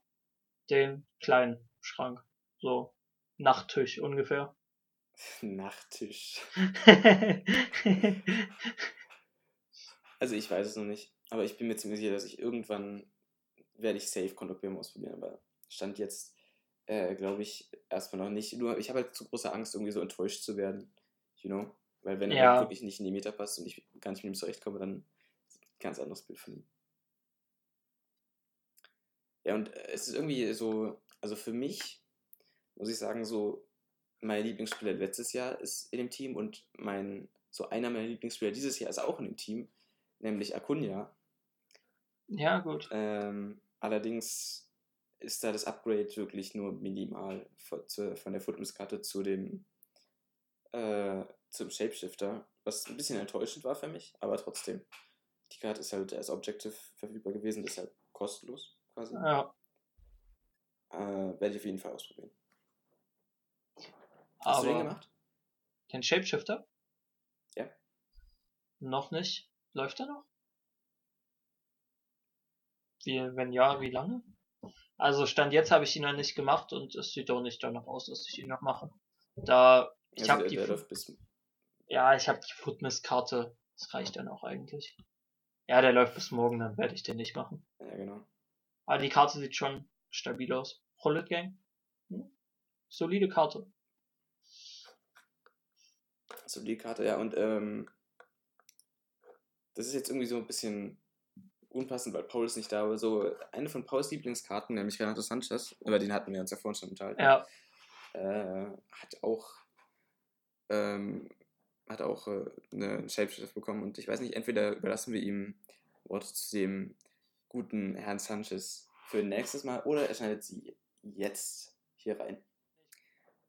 den kleinen Schrank. So Nachttisch ungefähr. Nachttisch. Also ich weiß es noch nicht, aber ich bin mir ziemlich sicher, dass ich irgendwann werde ich safe Kondogbia ausprobieren, aber stand jetzt, äh, glaube ich, erstmal noch nicht. Nur ich habe halt zu große Angst, irgendwie so enttäuscht zu werden, you know? Weil wenn er Ja. halt wirklich nicht in die Meter passt und ich gar nicht mit ihm zurechtkomme, dann ist ein ganz anderes Bild von ihm. Ja, und äh, es ist irgendwie so, also für mich, muss ich sagen, so mein Lieblingsspieler letztes Jahr ist in dem Team und mein, so einer meiner Lieblingsspieler dieses Jahr ist auch in dem Team, nämlich Acuna. Ja, gut. Ähm, allerdings ist da das Upgrade wirklich nur minimal von, zu, von der Footmiss-Karte zu dem äh, zum Shapeshifter, was ein bisschen enttäuschend war für mich, aber trotzdem. Die Karte ist halt als Objective verfügbar gewesen, deshalb kostenlos quasi. Ja. Äh, Werde ich auf jeden Fall ausprobieren. Hast du den Aber gemacht? den Shapeshifter? Ja. Noch nicht. Läuft er noch? Wie, wenn ja, wie lange? Also Stand jetzt habe ich ihn noch nicht gemacht und es sieht auch nicht danach aus, dass ich ihn noch mache. Da ich Also habe die der läuft bis. Ja, ich habe die Footmiss-Karte. Das reicht dann auch eigentlich. Ja, der läuft bis morgen, dann werde ich den nicht machen. Ja, genau. Aber die Karte sieht schon stabil aus. Rollet Gang. Hm? Solide Karte. So die Karte, ja, und ähm, das ist jetzt irgendwie so ein bisschen unpassend, weil Paul ist nicht da, aber so eine von Pauls Lieblingskarten, nämlich Renato Sanchez, über den hatten wir uns ja vorhin schon unterhalten, Ja, äh, hat auch ähm, hat auch äh, eine Shapeshift bekommen und ich weiß nicht, entweder überlassen wir ihm Worte zu dem guten Herrn Sanchez für nächstes Mal oder er schneidet sie jetzt hier rein.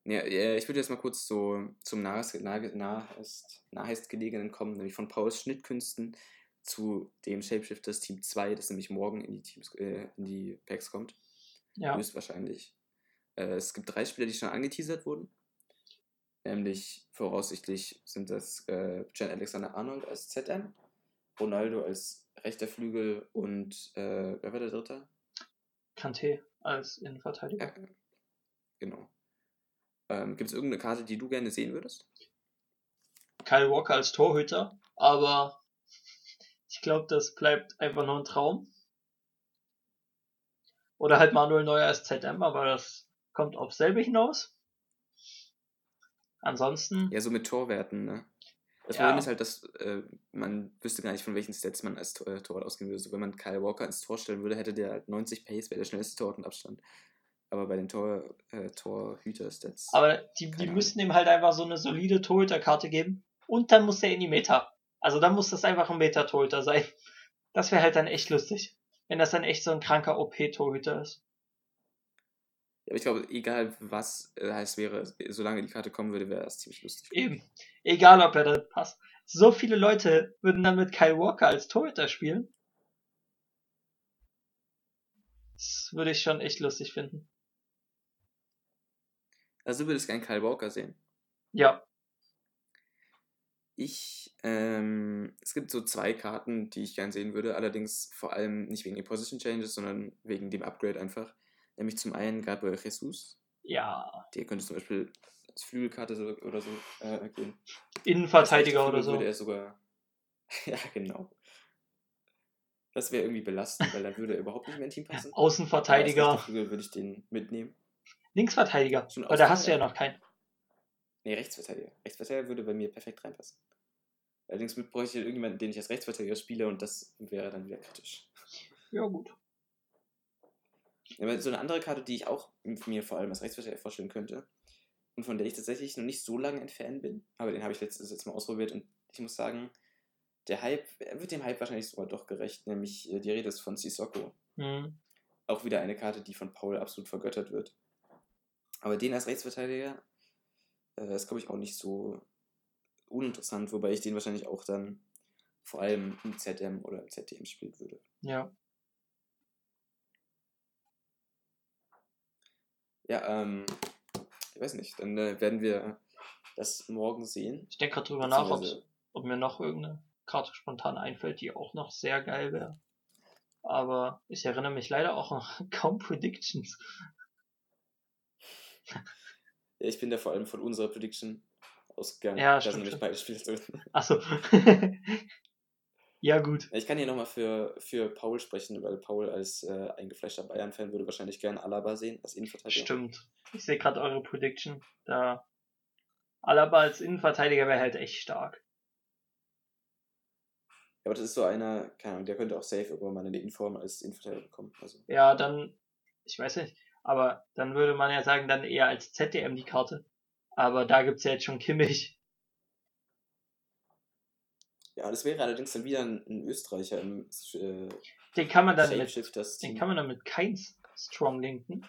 Ja, ich würde jetzt mal kurz so zum nahest, nahe- nahest, nahest gelegenen kommen, nämlich von Pauls Schnittkünsten zu dem Shapeshifters Team 2, das nämlich morgen in die Teams, äh, in die Packs kommt. ja. Höchstwahrscheinlich. Äh, es gibt drei Spieler, die schon angeteasert wurden. Nämlich voraussichtlich sind das äh, Jan Alexander Arnold als ZM, Ronaldo als rechter Flügel und äh, wer war der dritte? Kanté als Innenverteidiger. Ja, genau. Ähm, Gibt es irgendeine Karte, die du gerne sehen würdest? Kyle Walker als Torhüter, aber ich glaube, das bleibt einfach nur ein Traum. Oder halt Manuel Neuer als ZM, aber das kommt auf selbe hinaus. Ansonsten, Ja, so mit Torwerten, ne? Das Ja. Problem ist halt, dass äh, man wüsste gar nicht, von welchen Stats man als Tor äh, Torwart ausgehen würde. So, wenn man Kyle Walker ins Tor stellen würde, hätte der halt 90 Pace, wäre der schnellste Torwart und Abstand. Aber bei den Tor, äh, Torhüter-Stats. aber die, die müssten ihm halt einfach so eine solide Torhüterkarte geben. Und dann muss der in die Meta. Also dann muss das einfach ein Meta-Torhüter sein. Das wäre halt dann echt lustig. Wenn das dann echt so ein kranker OP-Torhüter ist. Aber ich glaube, egal was äh, es wäre, solange die Karte kommen würde, wäre das ziemlich lustig. Eben. Egal, ob er da passt. So viele Leute würden dann mit Kyle Walker als Torhüter spielen. Das würde ich schon echt lustig finden. Also du würdest gerne Kyle Walker sehen. Ja, Ich, ähm, es gibt so zwei Karten, die ich gern sehen würde, allerdings vor allem nicht wegen den Position Changes, sondern wegen dem Upgrade einfach. Nämlich zum einen Gabriel Jesus, ja. der könnte zum Beispiel als Flügelkarte so, oder so äh, gehen. Innenverteidiger oder so. Würde er sogar. ja, genau. Das wäre irgendwie belastend, weil dann würde er überhaupt nicht mehr in Team passen. Außenverteidiger. Flügel würde ich den mitnehmen. Linksverteidiger. Aber da hast du ja noch keinen. Nee, Rechtsverteidiger. Rechtsverteidiger würde bei mir perfekt reinpassen. Allerdings bräuchte ich irgendjemanden, den ich als Rechtsverteidiger spiele und das wäre dann wieder kritisch. Ja, gut. Aber so eine andere Karte, die ich auch mir vor allem als Rechtsverteidiger vorstellen könnte und von der ich tatsächlich noch nicht so lange ein Fan bin, aber den habe ich letztes jetzt mal ausprobiert und ich muss sagen, der Hype, wird dem Hype wahrscheinlich sogar doch gerecht, nämlich äh, die Rede ist von Sissoko. Hm. Auch wieder eine Karte, die von Paul absolut vergöttert wird. Aber den als Rechtsverteidiger äh, ist, glaube ich, auch nicht so uninteressant, wobei ich den wahrscheinlich auch dann vor allem im ZM oder im ZDM spielen würde. Ja. Ja, ähm, ich weiß nicht, dann äh, werden wir das morgen sehen. Ich denke gerade drüber nach, ob, ob mir noch irgendeine Karte spontan einfällt, die auch noch sehr geil wäre. Aber ich erinnere mich leider auch an kaum Predictions. Ja, ich bin da vor allem von unserer Prediction ausgegangen. Ja, stimmt, sind nämlich beide Spiele drin. Achso. Ja, gut. Ich kann hier nochmal für, für Paul sprechen, weil Paul als äh, eingefleischter Bayern-Fan würde wahrscheinlich gerne Alaba sehen, als Innenverteidiger. Stimmt. Ich sehe gerade eure Prediction. Da Alaba als Innenverteidiger wäre halt echt stark. Ja, aber das ist so einer, keine Ahnung, der könnte auch safe irgendwann mal eine Innenform als Innenverteidiger bekommen. Also, Ja, dann, ich weiß nicht, aber dann würde man ja sagen, dann eher als ZDM die Karte. Aber da gibt's ja jetzt schon Kimmich. Ja, das wäre allerdings dann wieder ein, ein Österreicher im äh, Den kann man dann mit, den kann man dann mit Keins strong linken.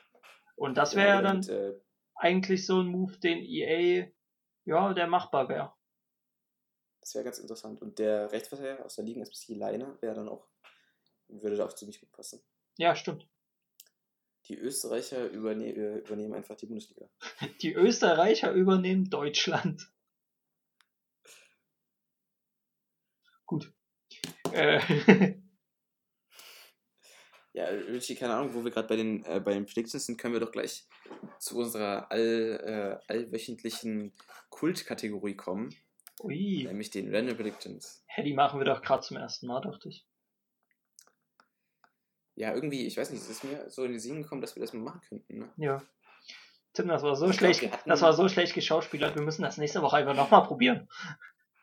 Und das Ja, wäre ja oder dann mit, äh, eigentlich so ein Move, den EA, ja, der machbar wäre. das wäre ganz interessant. Und der Rechtsverteidiger aus der Liga ist die Leine, wäre dann auch, würde da auch ziemlich gut passen. Ja, stimmt. Die Österreicher überne äh, übernehmen einfach die Bundesliga. Die Österreicher übernehmen Deutschland. Gut. Äh, Ja, Richie, keine Ahnung, wo wir gerade bei den, äh, bei den Predictions sind, können wir doch gleich zu unserer all, äh, allwöchentlichen Kultkategorie kommen, ui. nämlich den Random Predictions. Hä, die machen wir doch gerade zum ersten Mal, dachte ich. Ja, irgendwie, ich weiß nicht, es ist mir so in den Sinn gekommen, dass wir das mal machen könnten. Ne? Ja. Tim, das war so Ich glaub, schlecht. hatten- Das war so schlecht geschauspielert. Wir müssen das nächste Woche einfach nochmal probieren.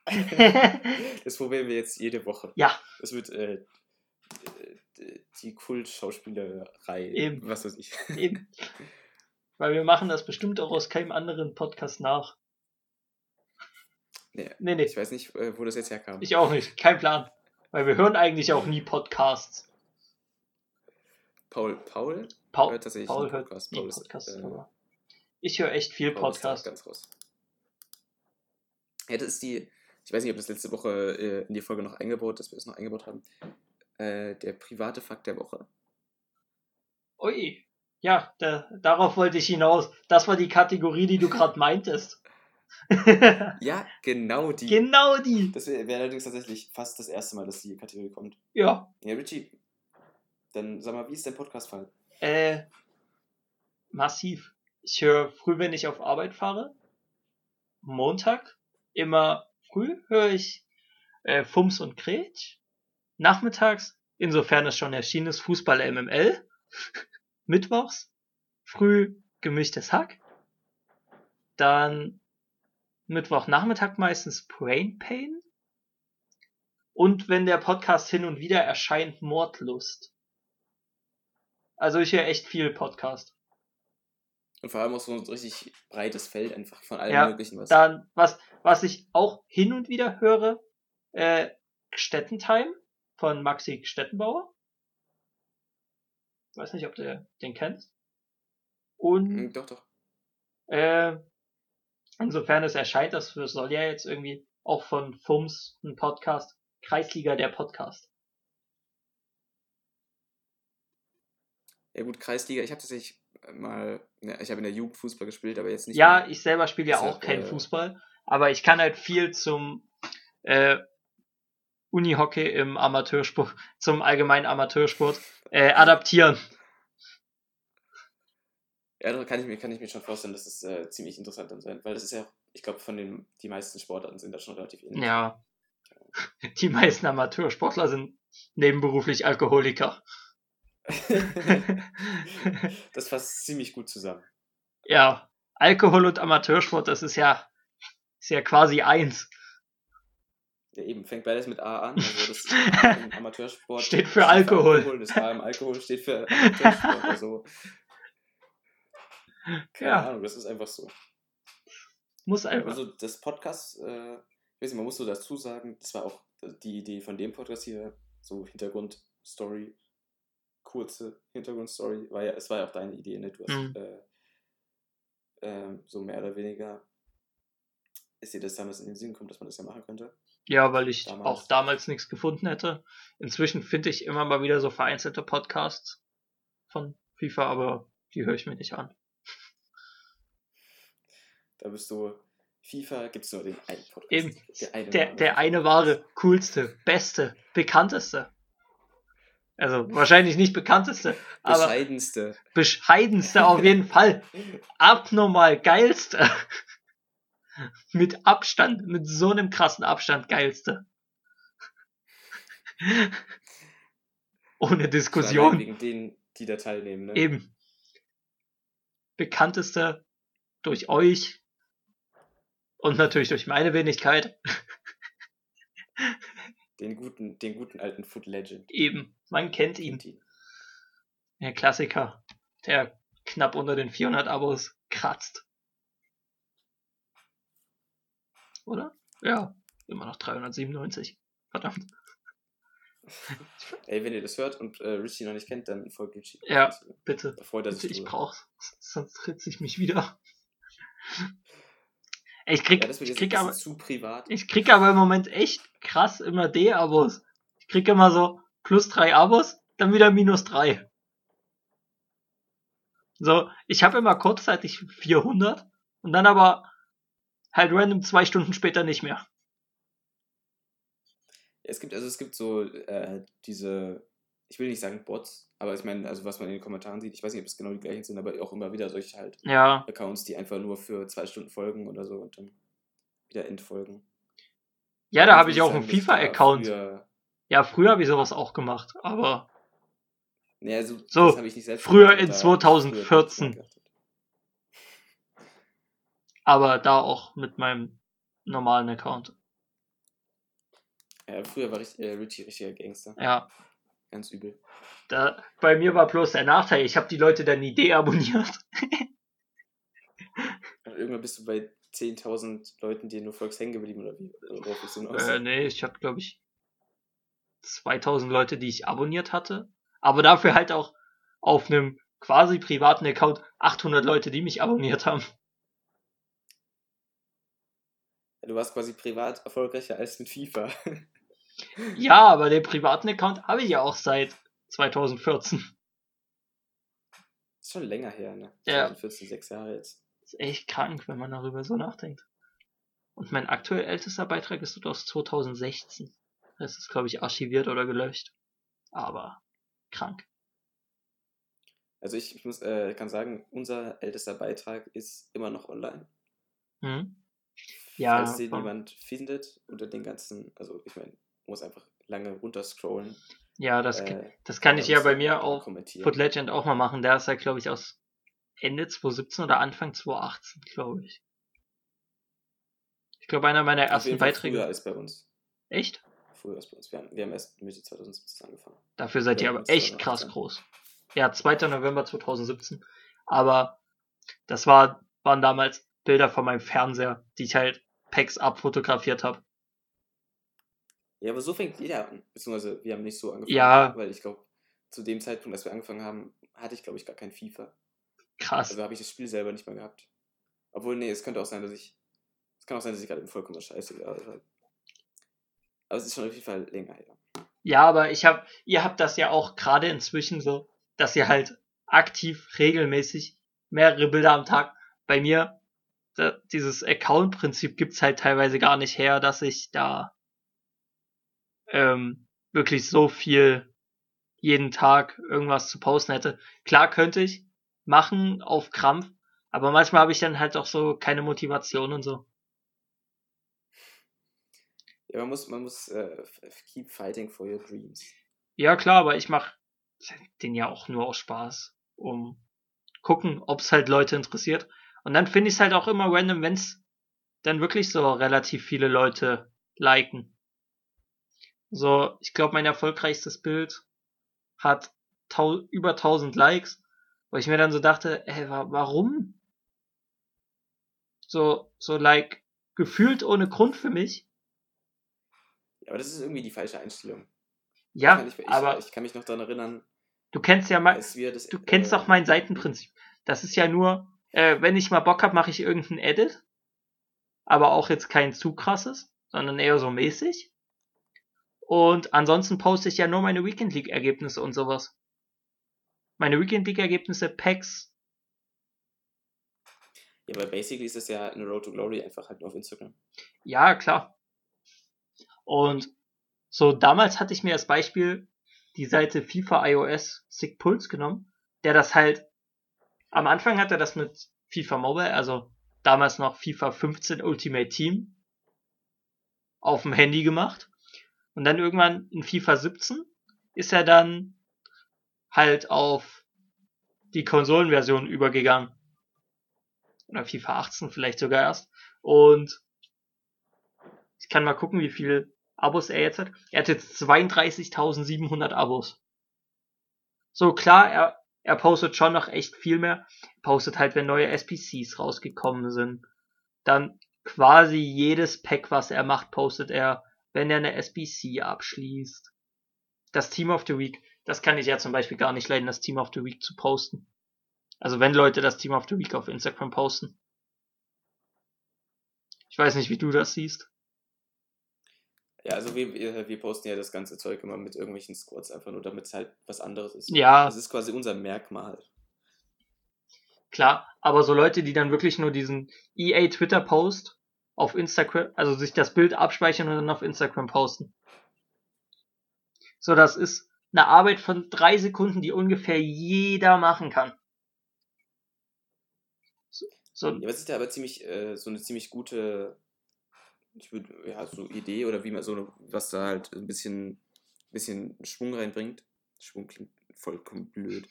das probieren wir jetzt jede Woche. ja, Das wird äh, äh, die Kultschauspielerei, Eben. was weiß ich. eben. Weil wir machen das bestimmt auch aus keinem anderen Podcast nach. Nee, Nee, nee, ich weiß nicht, äh, wo das jetzt herkam. ich auch nicht. Kein Plan. Weil wir hören eigentlich auch nie Podcasts. Paul, Paul Paul, hört tatsächlich Paul hört Podcast. nie Paul ist, Podcasts, äh, ich höre echt viel Paul Podcast. ganz raus. Ja, das ist die, ich weiß nicht, ob das letzte Woche äh, in die Folge noch eingebaut, dass wir das noch eingebaut haben. Äh, der private Fakt der Woche. Ui. Ja, da, darauf wollte ich hinaus. Das war die Kategorie, die du gerade meintest. Ja, genau die. genau die. das wäre wär allerdings tatsächlich fast das erste Mal, dass die Kategorie kommt. Ja. Ja, Richie, dann sag mal, wie ist dein Podcast-Fall? Äh, massiv. Ich höre früh, wenn ich auf Arbeit fahre. Montag, immer früh höre ich äh, Fums und Kretsch. Nachmittags, insofern es schon erschienen ist, Fußball MML. Mittwochs, früh gemischtes Hack. Dann Mittwochnachmittag meistens Brain Pain. Und wenn der Podcast hin und wieder erscheint, Mordlust. Also ich höre echt viel Podcast. Und vor allem auch so ein richtig breites Feld einfach von allem Ja, möglichen, was. Dann, was, was ich auch hin und wieder höre, äh, Stettentime von Maxi Stettenbauer. Weiß nicht, ob du den kennst. Und Hm, doch, doch. äh, insofern es erscheint, das soll ja jetzt irgendwie auch von FUMS ein Podcast, Kreisliga der Podcast. Ja gut, Kreisliga, ich habe tatsächlich mal, ich habe in der Jugend Fußball gespielt, aber jetzt nicht Ja, mehr. ich selber spiele ja auch keinen äh, Fußball, aber ich kann halt viel zum äh, Unihockey im Amateursport, zum allgemeinen Amateursport äh, adaptieren. Ja, da kann ich mir, kann ich mir schon vorstellen, dass es äh, ziemlich interessant dann sein, weil das ist ja, ich glaube, von den, die meisten Sportarten sind da schon relativ ähnlich. Ja. Die meisten Amateursportler sind nebenberuflich Alkoholiker. das fasst ziemlich gut zusammen. ja, Alkohol und Amateursport, das ist ja, ist ja quasi eins. Ja, eben, fängt beides mit A an. Also das A im Amateursport Steht für Alkohol. Das A im Alkohol steht für Amateursport. Also, keine Ja. Ahnung, das ist einfach so. Muss einfach. Also das Podcast, äh, ich weiß nicht, man muss so dazu sagen, das war auch die Idee von dem Podcast hier, so Hintergrundstory, kurze Hintergrundstory, war ja, es war ja auch deine Idee, ne? Du hast Mhm. äh, ähm, so mehr oder weniger ist dir das damals in den Sinn gekommen, dass man das ja machen könnte? Ja, weil ich Damals. auch damals nichts gefunden hätte. Inzwischen finde ich immer mal wieder so vereinzelte Podcasts von FIFA, aber die höre ich mir nicht an. Da bist du FIFA, gibt es nur den einen Podcast. Eben. Der eine, Der, der eine wahre, coolste, beste, bekannteste. Also wahrscheinlich nicht bekannteste, aber bescheidenste. bescheidenste auf jeden Fall. Abnormal geilste. Mit Abstand, mit so einem krassen Abstand geilste. Ohne Diskussion. Wegen denen, die da teilnehmen. Ne? Eben. Bekannteste durch euch und natürlich durch meine Wenigkeit. Den guten, den guten alten Foot Legend. Eben. Man kennt ihn. Kennt ihn. Der Klassiker, der knapp unter den 400 Abos kratzt. oder? Ja, immer noch 397. Verdammt. Ey, wenn ihr das hört und äh, Richie noch nicht kennt, dann folgt Richie. Ja, bitte. Da freut er Bitte, sich ich brauch's. Sonst tritt ich mich wieder. Ey, Ich krieg, Ja, ich krieg aber, zu privat. ich krieg aber im Moment echt krass immer D-Abos. Ich krieg immer so plus drei Abos, dann wieder minus drei. So, ich habe immer kurzzeitig 400 und dann aber halt random zwei Stunden später nicht mehr. Es gibt, also es gibt so äh, diese, ich will nicht sagen Bots, aber ich meine, also was man in den Kommentaren sieht, ich weiß nicht, ob es genau die gleichen sind, aber auch immer wieder solche halt Ja, Accounts, die einfach nur für zwei Stunden folgen oder so und dann wieder entfolgen. Ja, da habe ich auch einen FIFA-Account. Früher, Ja, früher habe ich sowas auch gemacht, aber nee, also, So, das habe ich nicht selbst früher gemacht, in aber da hab ich früher 2014. geachtet. aber da auch mit meinem normalen Account. Ja, früher war ich, äh, Richie richtiger Gangster. Ja, Ganz übel. da, bei mir war bloß der Nachteil, ich habe die Leute dann nie deabonniert. Irgendwann bist du bei 10.000 Leuten, die nur folgst, hängen geblieben oder wie? Oder du hinaus? Äh, nee, ich hatte, glaube ich, 2000 Leute, die ich abonniert hatte. Aber dafür halt auch auf einem quasi privaten Account 800 Leute, die mich abonniert haben. Du warst quasi privat erfolgreicher als mit FIFA. Ja, aber den privaten Account habe ich ja auch seit 2014. ist schon länger her, ne? Ja. 2014, sechs Jahre jetzt. Ist echt krank, wenn man darüber so nachdenkt. Und mein aktuell ältester Beitrag ist aus 2016. Das ist, glaube ich, archiviert oder gelöscht. Aber krank. Also ich, ich muss, äh, kann sagen, unser ältester Beitrag ist immer noch online. Hm? Ja, Falls den jemand findet unter den ganzen, also ich meine, muss einfach lange runterscrollen. ja, das, äh, das kann ich ja bei mir auch. Foot Legend auch mal machen. Der ist ja, glaube ich, aus Ende 2017 oder Anfang 2018, glaube ich. Ich glaube, einer meiner ersten Beiträge. Früher als bei uns. Echt? Früher als bei uns. Wir haben, wir haben erst Mitte 2017 angefangen. Dafür seid ihr aber echt krass 18. groß. Ja, 2. November 2017. Aber das war, waren damals Bilder von meinem Fernseher, die ich halt Packs abfotografiert habe. Ja, aber so fängt jeder an. Beziehungsweise wir haben nicht so angefangen. Ja. Weil ich glaube, zu dem Zeitpunkt, als wir angefangen haben, hatte ich, glaube ich, gar kein FIFA. Krass. Also habe ich das Spiel selber nicht mehr gehabt. Obwohl, nee, es könnte auch sein, dass ich. Es kann auch sein, dass ich gerade vollkommen scheiße war. Aber es ist schon auf jeden Fall länger her. Ja, aber ich hab, ihr habt das ja auch gerade inzwischen so, dass ihr halt aktiv regelmäßig mehrere Bilder am Tag bei mir da, dieses Account-Prinzip gibt's halt teilweise gar nicht her, dass ich da ähm, wirklich so viel jeden Tag irgendwas zu posten hätte. Klar könnte ich machen auf Krampf, aber manchmal habe ich dann halt auch so keine Motivation und so. Ja, man muss, man muss äh, keep fighting for your dreams. Ja, klar, aber ich mache den ja auch nur aus Spaß, um gucken, ob's halt Leute interessiert. Und dann finde ich es halt auch immer random, wenn's dann wirklich so relativ viele Leute liken. So, ich glaube, mein erfolgreichstes Bild hat über 1000 Likes, wo ich mir dann so dachte, ey, wa warum? So, so like, gefühlt ohne Grund für mich. Ja, aber das ist irgendwie die falsche Einstellung. Ja, ich, ich, aber ich kann mich noch daran erinnern, du kennst ja mal, das. Du kennst äh, doch mein Seitenprinzip. Das ist ja nur, äh, wenn ich mal Bock hab, mache ich irgendein Edit. Aber auch jetzt kein zu krasses, sondern eher so mäßig. Und ansonsten poste ich ja nur meine Weekend League Ergebnisse und sowas. Meine Weekend League Ergebnisse, Packs. Ja, aber basically ist es ja eine Road to Glory einfach halt nur auf Instagram. Ja, klar. Und so damals hatte ich mir als Beispiel die Seite FIFA iOS Sick Pulse genommen, der das halt am Anfang hat er das mit FIFA Mobile, also damals noch FIFA 15 Ultimate Team auf dem Handy gemacht. Und dann irgendwann in FIFA 17 ist er dann halt auf die Konsolenversion übergegangen. Oder FIFA 18 vielleicht sogar erst. Und ich kann mal gucken, wie viele Abos er jetzt hat. Er hat jetzt 32.700 Abos. So klar, er, er postet schon noch echt viel mehr. Er postet halt, wenn neue SPCs rausgekommen sind. Dann quasi jedes Pack, was er macht, postet er, wenn er eine SBC abschließt. Das Team of the Week, das kann ich ja zum Beispiel gar nicht leiden, das Team of the Week zu posten. Also wenn Leute das Team of the Week auf Instagram posten. Ich weiß nicht, wie du das siehst. Ja, also wir, wir posten ja das ganze Zeug immer mit irgendwelchen Squads, einfach nur damit es halt was anderes ist. Ja. Das ist quasi unser Merkmal. Klar, aber so Leute, die dann wirklich nur diesen EA Twitter Post auf Instagram, also sich das Bild abspeichern und dann auf Instagram posten. So, das ist eine Arbeit von drei Sekunden, die ungefähr jeder machen kann. So, so Ja, was ist da aber ziemlich, äh, so eine ziemlich gute, ich würde, ja, so Idee oder wie man so, eine- was da halt ein bisschen, bisschen Schwung reinbringt. Schwung klingt vollkommen blöd.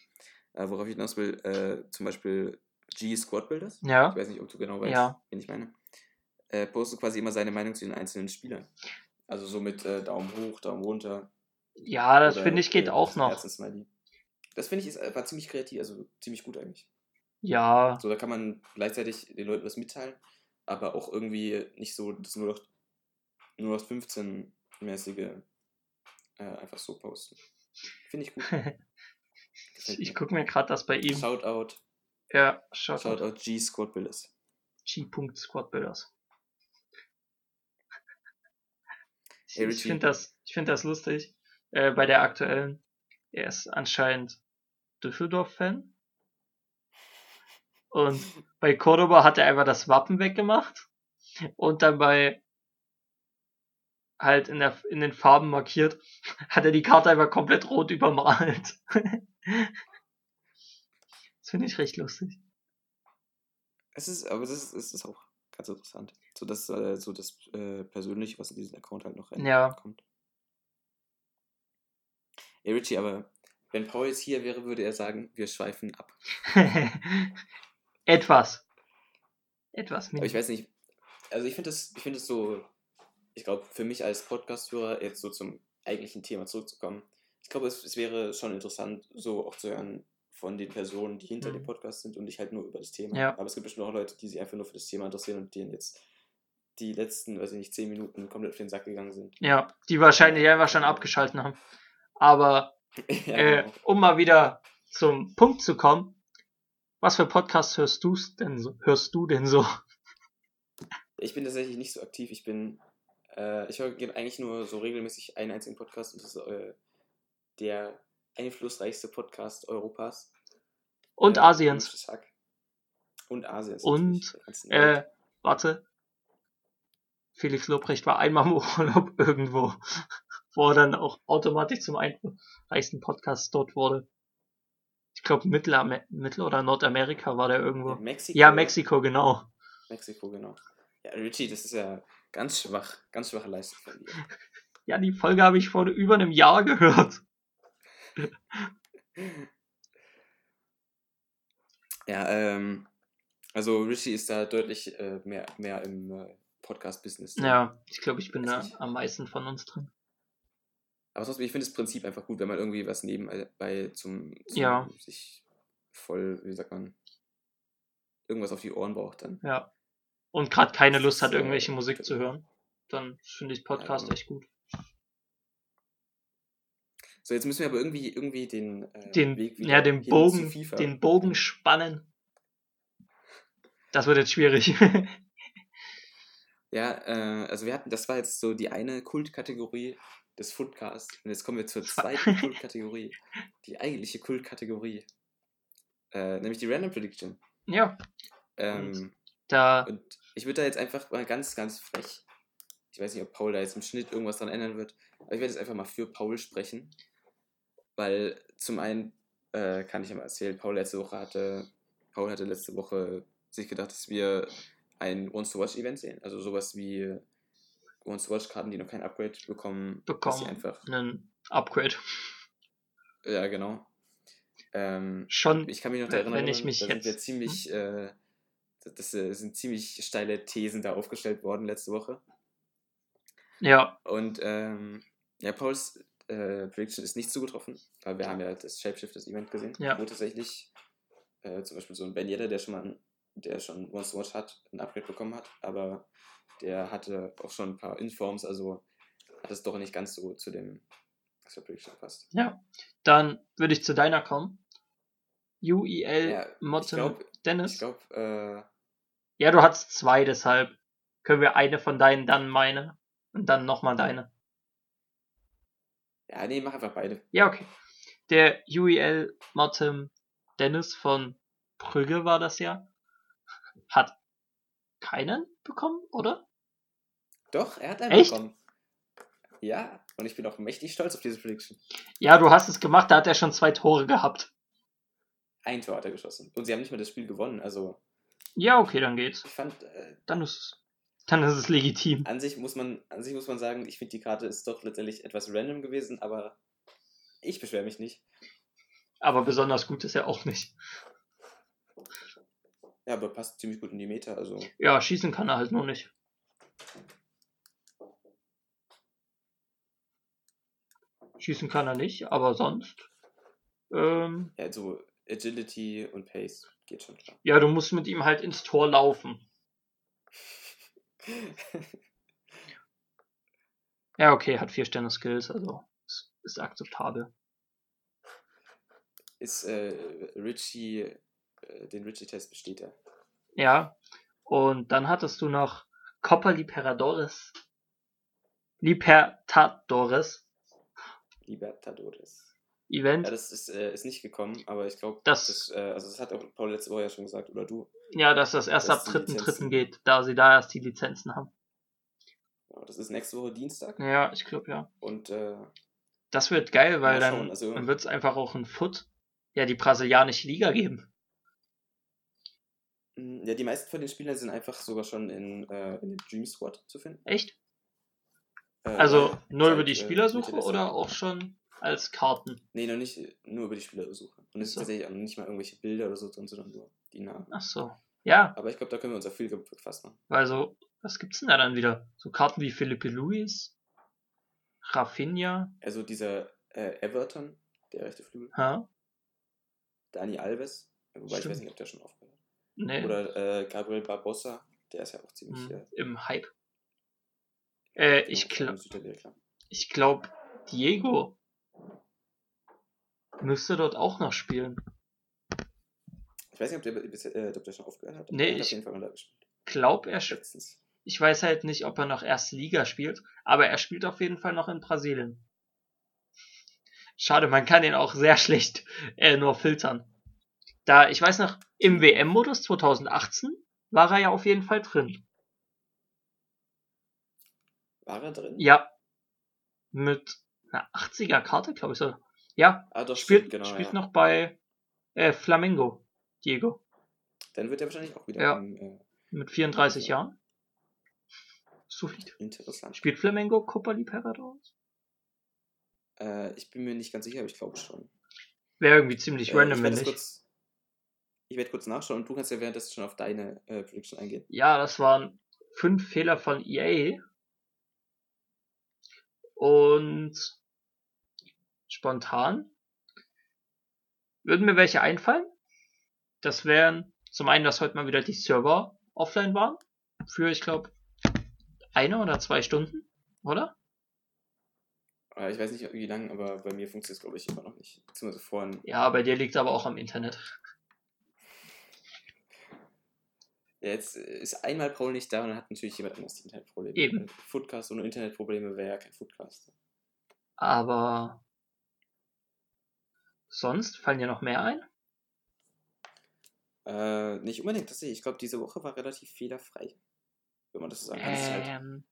Äh, worauf ich hinaus will, äh, zum Beispiel G Squad Builders. Ich ja, weiß nicht, ob du genau weißt, Ja. wen ich meine. Äh, postet quasi immer seine Meinung zu den einzelnen Spielern. Also so mit äh, Daumen hoch, Daumen runter. Ja, das finde ich geht äh, auch noch. Das finde ich ist, äh, war ziemlich kreativ, also ziemlich gut eigentlich. Ja, So, da kann man gleichzeitig den Leuten was mitteilen, aber auch irgendwie nicht so das nur noch, nur noch 15-mäßige äh, einfach so posten. Finde ich gut. ich, ich gucke mir gerade das bei ihm. Shoutout, Ja, schaut Shoutout G Squad Builders. G.Squadbuilders. Ich, Hey, ich Richie. finde das, ich finde das lustig. Äh, bei der aktuellen, er ist anscheinend Düsseldorf-Fan. Und bei Cordoba hat er einfach das Wappen weggemacht. Und dann bei halt in, der, in den Farben markiert, hat er die Karte einfach komplett rot übermalt. das finde ich recht lustig. Es ist, aber es ist, es ist auch ganz interessant. So das, äh, so das äh, Persönliche, was in diesen Account halt noch Ja. reinkommt. Ey, Richie, aber wenn Paul jetzt hier wäre, würde er sagen, wir schweifen ab. Etwas. Etwas. Aber ich weiß nicht, also ich finde das, ich finde es so, ich glaube, für mich als Podcast-Hörer jetzt so zum eigentlichen Thema zurückzukommen, ich glaube, es, es wäre schon interessant, so auch zu hören von den Personen, die hinter Mhm. dem Podcast sind und nicht halt nur über das Thema. Ja. Aber es gibt bestimmt auch Leute, die sich einfach nur für das Thema interessieren und denen jetzt die letzten, weiß ich nicht, zehn Minuten komplett auf den Sack gegangen sind. Ja, die wahrscheinlich einfach schon abgeschalten haben. Aber ja, äh, genau. um mal wieder zum Punkt zu kommen, was für Podcasts hörst du denn so? Hörst du denn so? Ich bin tatsächlich nicht so aktiv. Ich bin, äh, ich höre eigentlich nur so regelmäßig einen einzigen Podcast und das ist äh, der einflussreichste Podcast Europas. Und Äh, Asiens. Und Asiens. Und. Äh, warte. Felix Lobrecht war einmal im Urlaub irgendwo, wo er dann auch automatisch zum einflussreichsten Podcast dort wurde. Ich glaube Mittel, Mittel- oder Nordamerika war der irgendwo. Mexiko. Ja, Mexiko, genau. Mexiko, genau. Ja, Richie, das ist ja ganz schwach, ganz schwache Leistung von dir. Ja, die Folge habe ich vor über einem Jahr gehört. Ja, ähm, also Richie ist da deutlich äh, mehr, mehr im äh, Podcast-Business. Ja, ich glaube, ich bin da am meisten von uns drin. Aber trotzdem, ich finde das Prinzip einfach gut, wenn man irgendwie was nebenbei zum, zum Ja. sich voll, wie sagt man, irgendwas auf die Ohren braucht dann. Ja. Und gerade keine Lust hat, irgendwelche Musik zu hören. Dann finde ich Podcast genau. echt gut. So, jetzt müssen wir aber irgendwie, irgendwie den, äh, Den, Weg wieder ja, den Bogen, den Bogen spannen. Das wird jetzt schwierig. Ja, äh, also wir hatten, das war jetzt so die eine Kultkategorie des Footcasts. Und jetzt kommen wir zur zweiten Kultkategorie. Die eigentliche Kultkategorie. Äh, nämlich die Random Prediction. ja, Ähm, da, und ich würde da jetzt einfach mal ganz, ganz frech. Ich weiß nicht, ob Paul da jetzt im Schnitt irgendwas dran ändern wird. Aber ich werde jetzt einfach mal für Paul sprechen. Weil zum einen äh, kann ich ja mal erzählen, Paul letzte Woche hatte, Paul hatte letzte Woche sich gedacht, dass wir ein Once-to-Watch-Event sehen. Also sowas wie Once-to-Watch-Karten, die noch kein Upgrade bekommen. dass sie bekommen einfach. einen Upgrade. Ja, genau. Ähm, Schon, ich kann mich noch daran wenn erinnern, ich mich da sind jetzt- wir ziemlich, äh, das äh, sind ziemlich steile Thesen da aufgestellt worden letzte Woche. ja, Und ähm, ja, Pauls äh, Prediction ist nicht zugetroffen, weil wir haben ja das Shapeshifters Event gesehen, Ja. wo tatsächlich äh, zum Beispiel so ein Ben Yedder, der schon mal ein der schon Once Watch hat, ein Upgrade bekommen hat, aber der hatte auch schon ein paar Informs, also hat es doch nicht ganz so zu dem zur Prediction passt. Ja, dann würde ich zu deiner kommen. UEL Ja, ich Motten glaube, Dennis. ich glaub, äh, Ja, du hattest zwei, deshalb können wir eine von deinen, dann meine und dann nochmal deine. ja, nee, mach einfach beide. Ja, okay. Der UEL Motten Dennis von Brügge war das ja. Hat keinen bekommen, oder? Doch, er hat einen Echt? bekommen. Ja, und ich bin auch mächtig stolz auf diese Prediction. Ja, du hast es gemacht, da hat er schon zwei Tore gehabt. Ein Tor hat er geschossen. Und sie haben nicht mal das Spiel gewonnen. Also, Ja, okay, dann geht's. ich fand, äh, Dann ist, dann ist es legitim. an sich muss man, an sich muss man sagen, ich finde die Karte ist doch letztendlich etwas random gewesen, aber ich beschwere mich nicht. Aber besonders gut ist er auch nicht. Ja, aber passt ziemlich gut in die Meta. Also, Ja, schießen kann er halt nur nicht. Schießen kann er nicht, aber sonst. Ähm, ja, so Agility und Pace geht schon klar. ja, du musst mit ihm halt ins Tor laufen. Ja, okay, hat vier Sterne Skills, also ist, ist akzeptabel. ist äh, Richie, äh, den Richie-Test besteht er. Ja, und dann hattest du noch Copa Libertadores. Libertadores Libertadores. Event. Ja, das ist, äh, ist nicht gekommen, aber ich glaube, Das- das, äh, also das hat auch Paul letzte Woche ja schon gesagt, oder du. Ja, dass das erst Das ab die 3.3. Lizenzen. geht, da sie da erst die Lizenzen haben. Ja, das ist nächste Woche Dienstag Ja, ich glaube ja. und äh, Das wird geil, weil dann, also- dann wird es einfach auch ein Foot, ja, die brasilianische Liga geben. mh, ja, die meisten von den Spielern sind einfach sogar schon in, äh, in dem Dream Squad zu finden. Echt? Äh, Also nur über die äh, Spielersuche oder auch schon als Karten? Nee, noch nicht, nur über die Spielersuche. Und es ist So. tatsächlich auch nicht mal irgendwelche Bilder oder so drin, sondern nur die Namen. Ach so. Ja, Aber ich glaube, da können wir uns auf viel gefasst machen. weil so, was gibt's denn da dann wieder? So Karten wie Felipe Luis, Rafinha, Also dieser äh, Everton, der rechte Flügel, hä? Dani Alves, wobei ich Stimmt. weiß nicht, ob der schon aufgehört hat. Nee, Oder äh, Gabriel Barbosa, der ist ja auch ziemlich. hm, Äh, im Hype. Äh, ich glaube, ich glaube, Diego müsste dort auch noch spielen. Ich weiß nicht, ob der, äh, ob der schon aufgehört hat. Nee, ich- auf jeden Fall mal da gespielt. Glaub er, Letztens. ich weiß halt nicht, ob er noch erste Liga spielt, aber er spielt auf jeden Fall noch in Brasilien. Schade, man kann ihn auch sehr schlecht äh, nur filtern. Da, ich weiß noch, im WM-Modus 2018 war er ja auf jeden Fall drin. War er drin? Ja. Mit einer 80er Karte, glaube ich so. Ja, Ah, doch, spielt, stimmt, genau. spielt ja. noch bei äh, Flamengo, Diego. Dann wird er wahrscheinlich auch wieder Ja. im, äh, Mit 34 Jahren. Solid. interessant. Spielt Flamengo Copa Libertadores? Äh, ich bin mir nicht ganz sicher, aber ich glaube schon. Wäre irgendwie ziemlich Äh, random, wenn nicht. kurz, ich werde kurz nachschauen und du kannst ja währenddessen schon auf deine äh, Prediction eingehen. Ja, das waren fünf Fehler von EA. Und spontan würden mir welche einfallen. Das wären zum einen, dass heute mal wieder die Server offline waren. Für, ich glaube, eine oder zwei Stunden, oder? Äh, ich weiß nicht, wie lange, aber bei mir funktioniert es, glaube ich, immer noch nicht. Beziehungsweise vorhin. Ja, bei dir liegt aber auch am Internet. Ja, jetzt ist einmal Paul nicht da und dann hat natürlich jemand anderes die Internetprobleme. Eben. Foodcast ohne Internetprobleme wäre ja kein Foodcast. Aber sonst fallen dir noch mehr ein? Äh, nicht unbedingt, das sehe ich. Ich glaube, diese Woche war relativ fehlerfrei. Wenn man das so sagen kann. Halt, Ähm,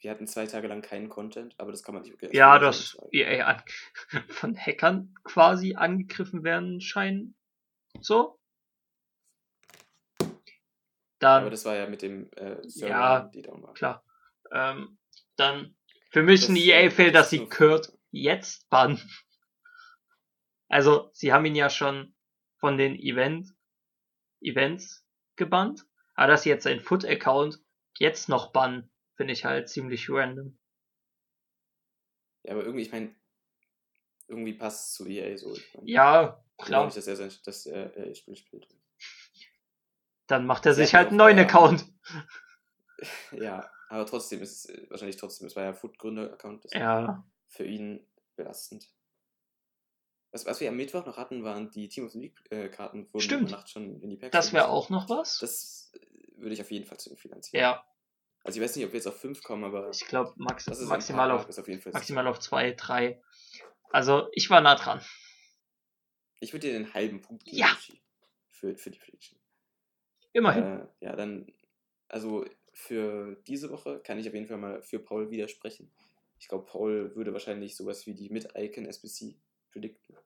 wir hatten zwei Tage lang keinen Content, aber das kann man nicht wirklich. als ja, dass. EA an, von Hackern quasi angegriffen werden scheinen. So. Dann, Aber das war ja mit dem äh, Server, Ja, die down war. klar. Ähm, dann, für mich Das, ein EA-Fail, das dass sie Kurt jetzt bannen. Also, sie haben ihn ja schon von den Event, Events gebannt, aber dass sie jetzt seinen Foot-Account jetzt noch bannen, finde ich halt ziemlich random. Ja, aber irgendwie, ich meine, irgendwie passt es zu EA so. Ich mein, Ja, ich glaube klar. nicht, dass er sein dass er, äh, Spiel spielt. Dann macht er sich halt einen neuen Account. Ja, aber trotzdem ist es wahrscheinlich trotzdem, es war ja Foot-Gründer-Account, das Ja. für ihn belastend. Was, was wir am Mittwoch noch hatten, waren die Team of the League-Karten, wurden Stimmt. über Nacht schon in die Packs Das wäre auch noch was. Das äh, würde ich auf jeden Fall zu ihm finanzieren. Ja, Also ich weiß nicht, ob wir jetzt auf 5 kommen, aber ich glaube max maximal auf maximal auf zwei, drei. Also ich war nah dran. Ich würde dir den halben Punkt geben, Ja. Für, für die Prediction. Immerhin. Äh, ja, dann, also für diese Woche kann ich auf jeden Fall mal für Paul widersprechen. Ich glaube, Paul würde wahrscheinlich sowas wie die Mid-Icon SBC predikten.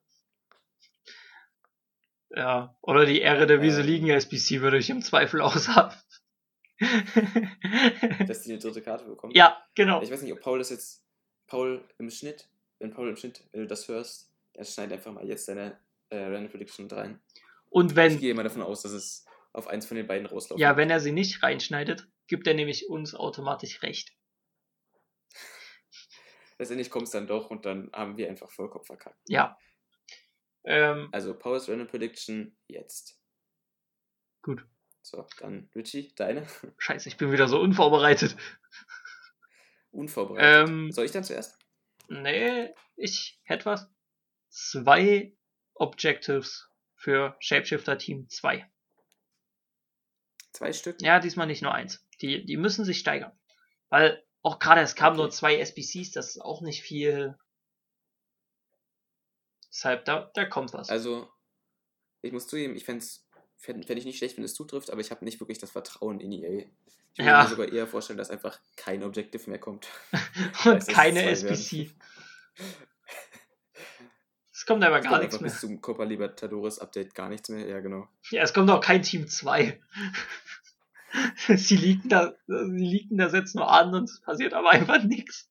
Ja. Oder die Ehre der Wiese Ähm. liegen SBC würde ich im Zweifel aushaben. dass die eine dritte Karte bekommen. ja, genau. Ich weiß nicht, ob Paul das jetzt, Paul im Schnitt, wenn Paul im Schnitt, wenn du das hörst, dann schneid einfach mal jetzt deine äh, Random Prediction mit rein. Und Ich wenn, gehe mal davon aus, dass es auf eins von den beiden rauslaufen ja, wenn er sie nicht reinschneidet, gibt er nämlich uns automatisch recht. Letztendlich kommt es dann doch und dann haben wir einfach Vollkopf verkackt. Ja. Ähm, Also Paul's Random Prediction jetzt. gut. So, dann Richie, deine. Scheiße, ich bin wieder so unvorbereitet. Unvorbereitet. Ähm, Soll ich dann zuerst? Nee, ich hätte was. Zwei Objectives für Shapeshifter Team 2. Zwei Stück? Ja, diesmal nicht nur eins. Die, die müssen sich steigern. Weil auch gerade es kamen Okay. nur zwei SBCs, das ist auch nicht viel. Deshalb, da, da kommt was. Also, ich muss zugeben, ich fände fänd, fänd ich nicht schlecht, wenn es zutrifft, aber ich habe nicht wirklich das Vertrauen in EA. Ich würde Ja. mir sogar eher vorstellen, dass einfach kein Objective mehr kommt. Und keine SBC. Es kommt aber gar nichts mehr. bis zum Copa Libertadores Update gar nichts mehr. Ja, genau. Ja, es kommt auch kein Team 2. sie liegen da, sie liegen da jetzt nur an und es passiert aber einfach nichts.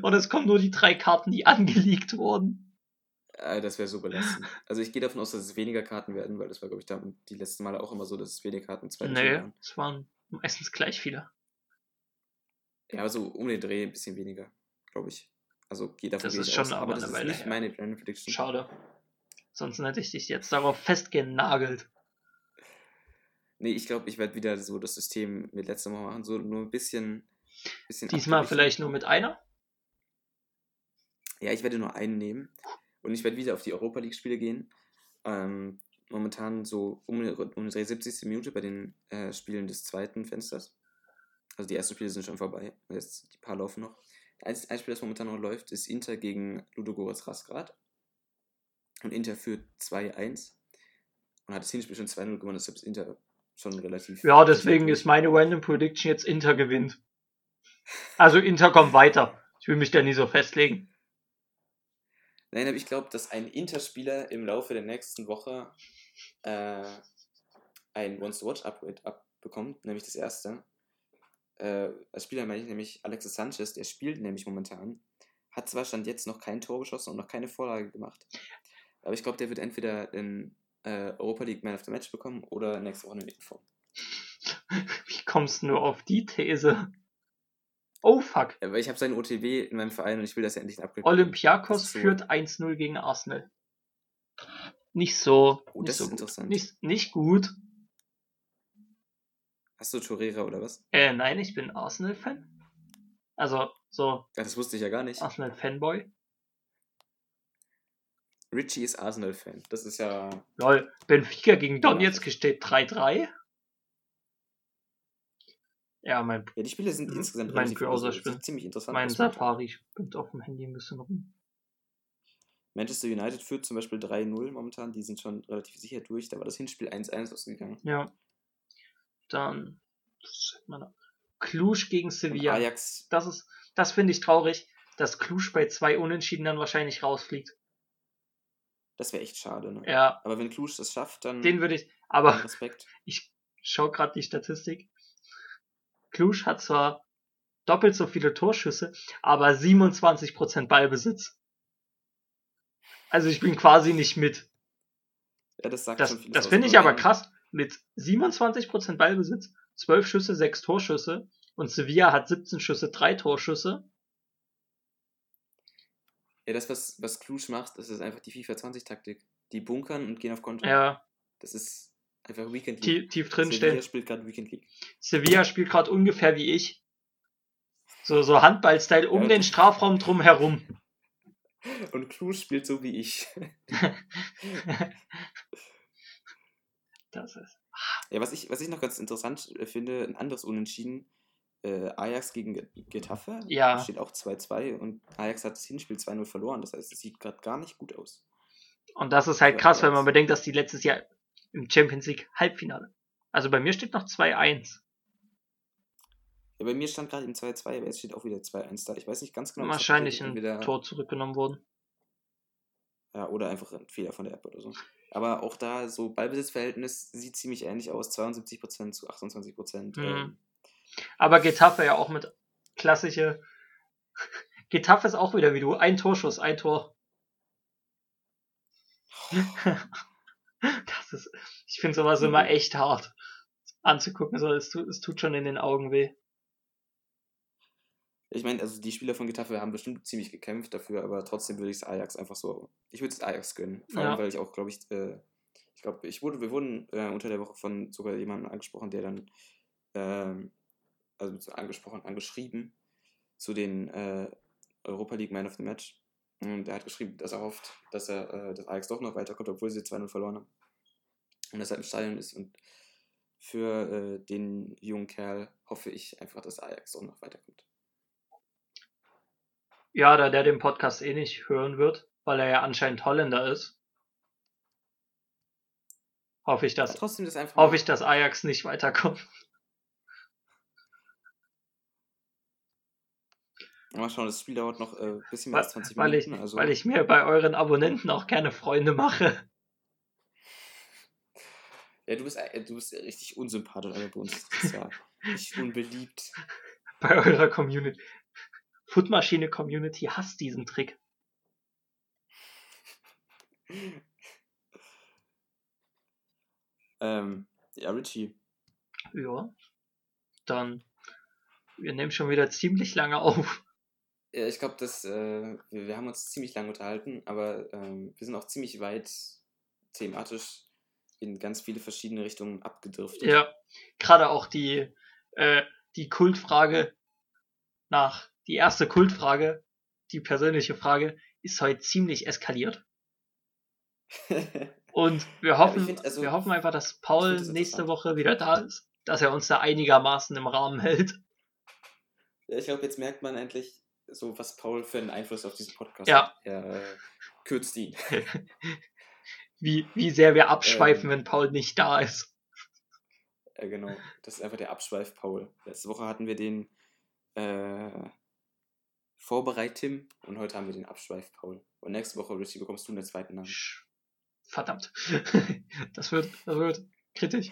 Und es kommen nur die drei Karten, die angelegt wurden. Äh, das wäre so belastend. Also ich gehe davon aus, dass es weniger Karten werden, weil das war, glaube ich, da die letzten Male auch immer so, dass es weniger Karten zwei Nee, waren. es waren meistens gleich viele. Ja, aber so um den Dreh ein bisschen weniger, glaube ich. Also geht davon Das ist schon aus. aber das ist nicht her. meine Random Prediction. Schade. Sonst hätte ich dich jetzt darauf festgenagelt. Nee, ich glaube, ich werde wieder so das System mit letzter Woche machen, so nur ein bisschen. bisschen Diesmal abgewichen. vielleicht nur mit einer. Ja, ich werde nur einen nehmen. Und ich werde wieder auf die Europa League-Spiele gehen. Ähm, momentan so um, um die 70. Minute bei den äh, Spielen des zweiten Fensters. Also die ersten Spiele sind schon vorbei. Jetzt die paar laufen noch. Ein, ein Spiel, das momentan noch läuft, ist Inter gegen Ludogorets Rasgrad. Und Inter führt 2-1. Und hat das Hinspiel schon 2-0 gewonnen, deshalb ist Inter schon relativ. Ja, deswegen ist meine Random Prediction jetzt Inter gewinnt. Also Inter kommt weiter. Ich will mich da nie so festlegen. Nein, aber ich glaube, dass ein Interspieler im Laufe der nächsten Woche äh, ein Once-to-Watch-Upgrade abbekommt, nämlich das erste. Äh, als Spieler meine ich nämlich Alexis Sanchez, der spielt nämlich momentan. Hat zwar Stand jetzt noch kein Tor geschossen und noch keine Vorlage gemacht, aber ich glaube, der wird entweder den äh, Europa League Man of the Match bekommen oder nächste Woche eine Inform. Wie kommst du nur auf die These? Oh fuck. Weil ich habe seinen OTW in meinem Verein und ich will, dass er endlich bekommt. Olympiakos so- führt 1-0 gegen Arsenal. Nicht so. Oh, nicht das so ist gut. interessant. Nicht, nicht gut. Hast du Torreira oder was? Äh, nein, ich bin Arsenal-Fan. Also, so Ja, das wusste ich ja gar nicht. Arsenal-Fanboy. Richie ist Arsenal-Fan. Das ist ja. Lol. Benfica gegen Ja. Donetsk steht 3-3. Ja, mein, Ja, die Spiele sind Mhm. insgesamt Mein Browser spinnt. ziemlich interessant mein. Safari spinnt auf dem Handy ein bisschen rum. Manchester United führt zum Beispiel 3-0 momentan. Die sind schon relativ sicher durch. Da war das Hinspiel 1-1 ausgegangen. Ja. Dann. man? Cluj gegen Und Sevilla. Ajax. Das ist, das finde ich traurig, dass Cluj bei zwei Unentschieden dann wahrscheinlich rausfliegt. Das wäre echt schade. Ne? Ja, Aber wenn Cluj das schafft, dann den würde ich. Aber Respekt. ich schau gerade die Statistik. Cluj hat zwar doppelt so viele Torschüsse, aber 27% Ballbesitz. Also ich bin quasi nicht mit. Ja, das sagt Das, schon viel das finde ich aber krass. Mit 27% Ballbesitz, 12 Schüsse, 6 Torschüsse und Sevilla hat 17 Schüsse, 3 Torschüsse. Ja, das, was, was Cluj macht, das ist einfach die FIFA 20-Taktik. Die bunkern und gehen auf Konto. Ja, Das ist Einfach Weekend League. tief, tief drin Sevilla stehen. spielt gerade Weekend League. Sevilla spielt gerade ungefähr wie ich. So, so Handball-Style um Ja, den Strafraum drum herum. Und Cruz spielt so wie ich. Das ist. Ja, was ich, was ich noch ganz interessant äh, finde, ein anderes Unentschieden. Äh, Ajax gegen Ge- Getafe. Ja. Steht auch 2-2 und Ajax hat das Hinspiel 2-0 verloren. Das heißt, es sieht gerade gar nicht gut aus. Und das ist halt krass, wenn man bedenkt, dass die letztes Jahr im Champions League Halbfinale. Also bei mir steht noch 2-1. Ja, bei mir stand gerade im 2-2, aber jetzt steht auch wieder 2-1 da. Ich weiß nicht ganz genau. Wahrscheinlich ein Tor zurückgenommen worden. Ja, oder einfach ein Fehler von der App oder so. Aber auch da, so Ballbesitzverhältnis sieht ziemlich ähnlich aus. 72% zu 28%. Mhm. Ähm, Aber Getafe ja auch mit klassische. Getafe ist auch wieder wie du. Ein Torschuss, ein Tor. Das ist, ich finde sowas immer echt hart anzugucken. So, es, tut, es tut schon in den Augen weh. Ich meine, also die Spieler von Getafe haben bestimmt ziemlich gekämpft dafür, aber trotzdem würde ich es Ajax einfach so. Ich würde es Ajax gönnen. Vor allem, Ja. weil ich auch, glaube ich, äh, ich glaube, ich wurde, wir wurden äh, unter der Woche von sogar jemandem angesprochen, der dann, ähm, also so angesprochen, angeschrieben zu den äh, Europa League Man of the Match. Und er hat geschrieben, dass er hofft, dass er äh, das Ajax doch noch weiterkommt, obwohl sie 2-0 verloren haben. Und dass er im Stadion ist. Und für äh, den jungen Kerl hoffe ich einfach, dass Ajax doch noch weiterkommt. Ja, da der den Podcast eh nicht hören wird, weil er ja anscheinend Holländer ist, hoffe ich, dass, trotzdem das einfach. hoffe ich, dass Ajax nicht weiterkommt. Mal schauen, das Spiel dauert noch ein äh, bisschen mehr Weil, als 20 weil, ich, Minuten. also, weil ich mir bei euren Abonnenten auch gerne Freunde mache. ja, du bist, äh, du bist richtig unsympathisch, aber bei uns ist das ja richtig unbeliebt. Bei eurer Community. Footmaschine Community hasst diesen Trick. Ähm, ja, Richie. Ja. Dann, wir nehmen schon wieder ziemlich lange auf. Ja, ich glaube, dass äh, wir, wir haben uns ziemlich lange unterhalten, aber ähm, wir sind auch ziemlich weit thematisch in ganz viele verschiedene Richtungen abgedriftet. Ja. Gerade auch die, äh, die Kultfrage nach, die erste Kultfrage, die persönliche Frage, ist heute ziemlich eskaliert. Und wir hoffen, find, also, wir hoffen einfach, dass Paul nächste. Woche wieder da ist, dass er uns da einigermaßen im Rahmen hält. Ja, ich glaube, jetzt merkt man endlich so, was Paul für einen Einfluss auf diesen Podcast Ja. hat. Er äh, kürzt ihn. Wie, wie sehr wir abschweifen, Ähm. wenn Paul nicht da ist. Ja, genau. Das ist einfach der Abschweif Paul. Letzte Woche hatten wir den äh, Vorbereit-Tim und heute haben wir den Abschweif Paul. Und nächste Woche, Richie, bekommst du einen zweiten Namen. Verdammt. Das wird, das wird kritisch.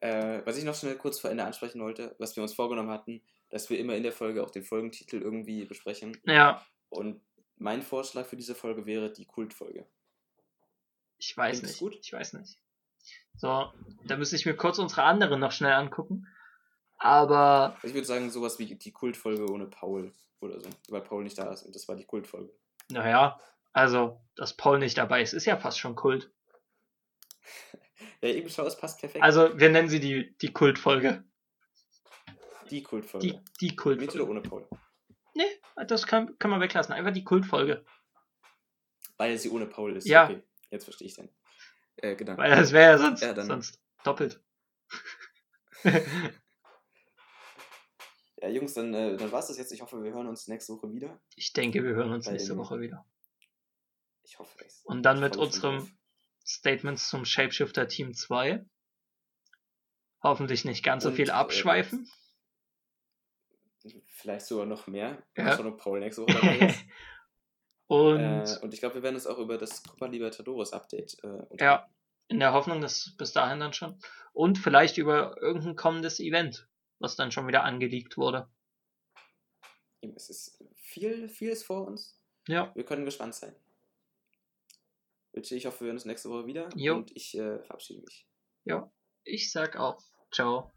Äh, was ich noch schnell kurz vor Ende ansprechen wollte, was wir uns vorgenommen hatten, dass wir immer in der Folge auch den Folgentitel irgendwie besprechen. Ja, Und mein Vorschlag für diese Folge wäre die Kultfolge. ich weiß Findest nicht. gut? Ich weiß nicht. So, da müsste ich mir kurz unsere anderen noch schnell angucken. Aber Also ich würde sagen, sowas wie die Kultfolge ohne Paul oder so, weil Paul nicht da ist und das war die Kultfolge. naja, also, dass Paul nicht dabei ist, ist ja fast schon Kult. Ja, eben schau, es passt perfekt. Also, wir nennen sie die, die Kultfolge. die Kultfolge. Die, die Mit Kultfolge. oder ohne Paul? Nee, das kann, kann man weglassen. Einfach die Kultfolge. Weil sie ohne Paul ist. Ja. Okay, jetzt verstehe ich den äh, Gedanken. Weil das wäre ja sonst, Ja, dann- sonst doppelt. Ja, Jungs, dann, äh, dann war es das jetzt. Ich hoffe, wir hören uns nächste Woche wieder. Ich denke, wir hören uns Bei nächste dem- Woche wieder. Ich hoffe es. Und dann mit schon unserem Statements zum Shapeshifter Team 2. Hoffentlich nicht ganz so Und, viel äh, abschweifen. drauf. Vielleicht sogar noch mehr. Ja. Ob Paul nächste Woche dabei ist. Und äh, und ich glaube, wir werden uns auch über das Copa Libertadores Update äh, unterhalten. ja, in der Hoffnung, dass bis dahin dann schon. Und vielleicht über irgendein kommendes Event, was dann schon wieder angeleakt wurde. Es ist viel, vieles vor uns. Ja, Wir können gespannt sein. Ich hoffe, wir hören uns nächste Woche wieder. Jo. Und ich äh, verabschiede mich. ja. Ich sag auch. Ciao.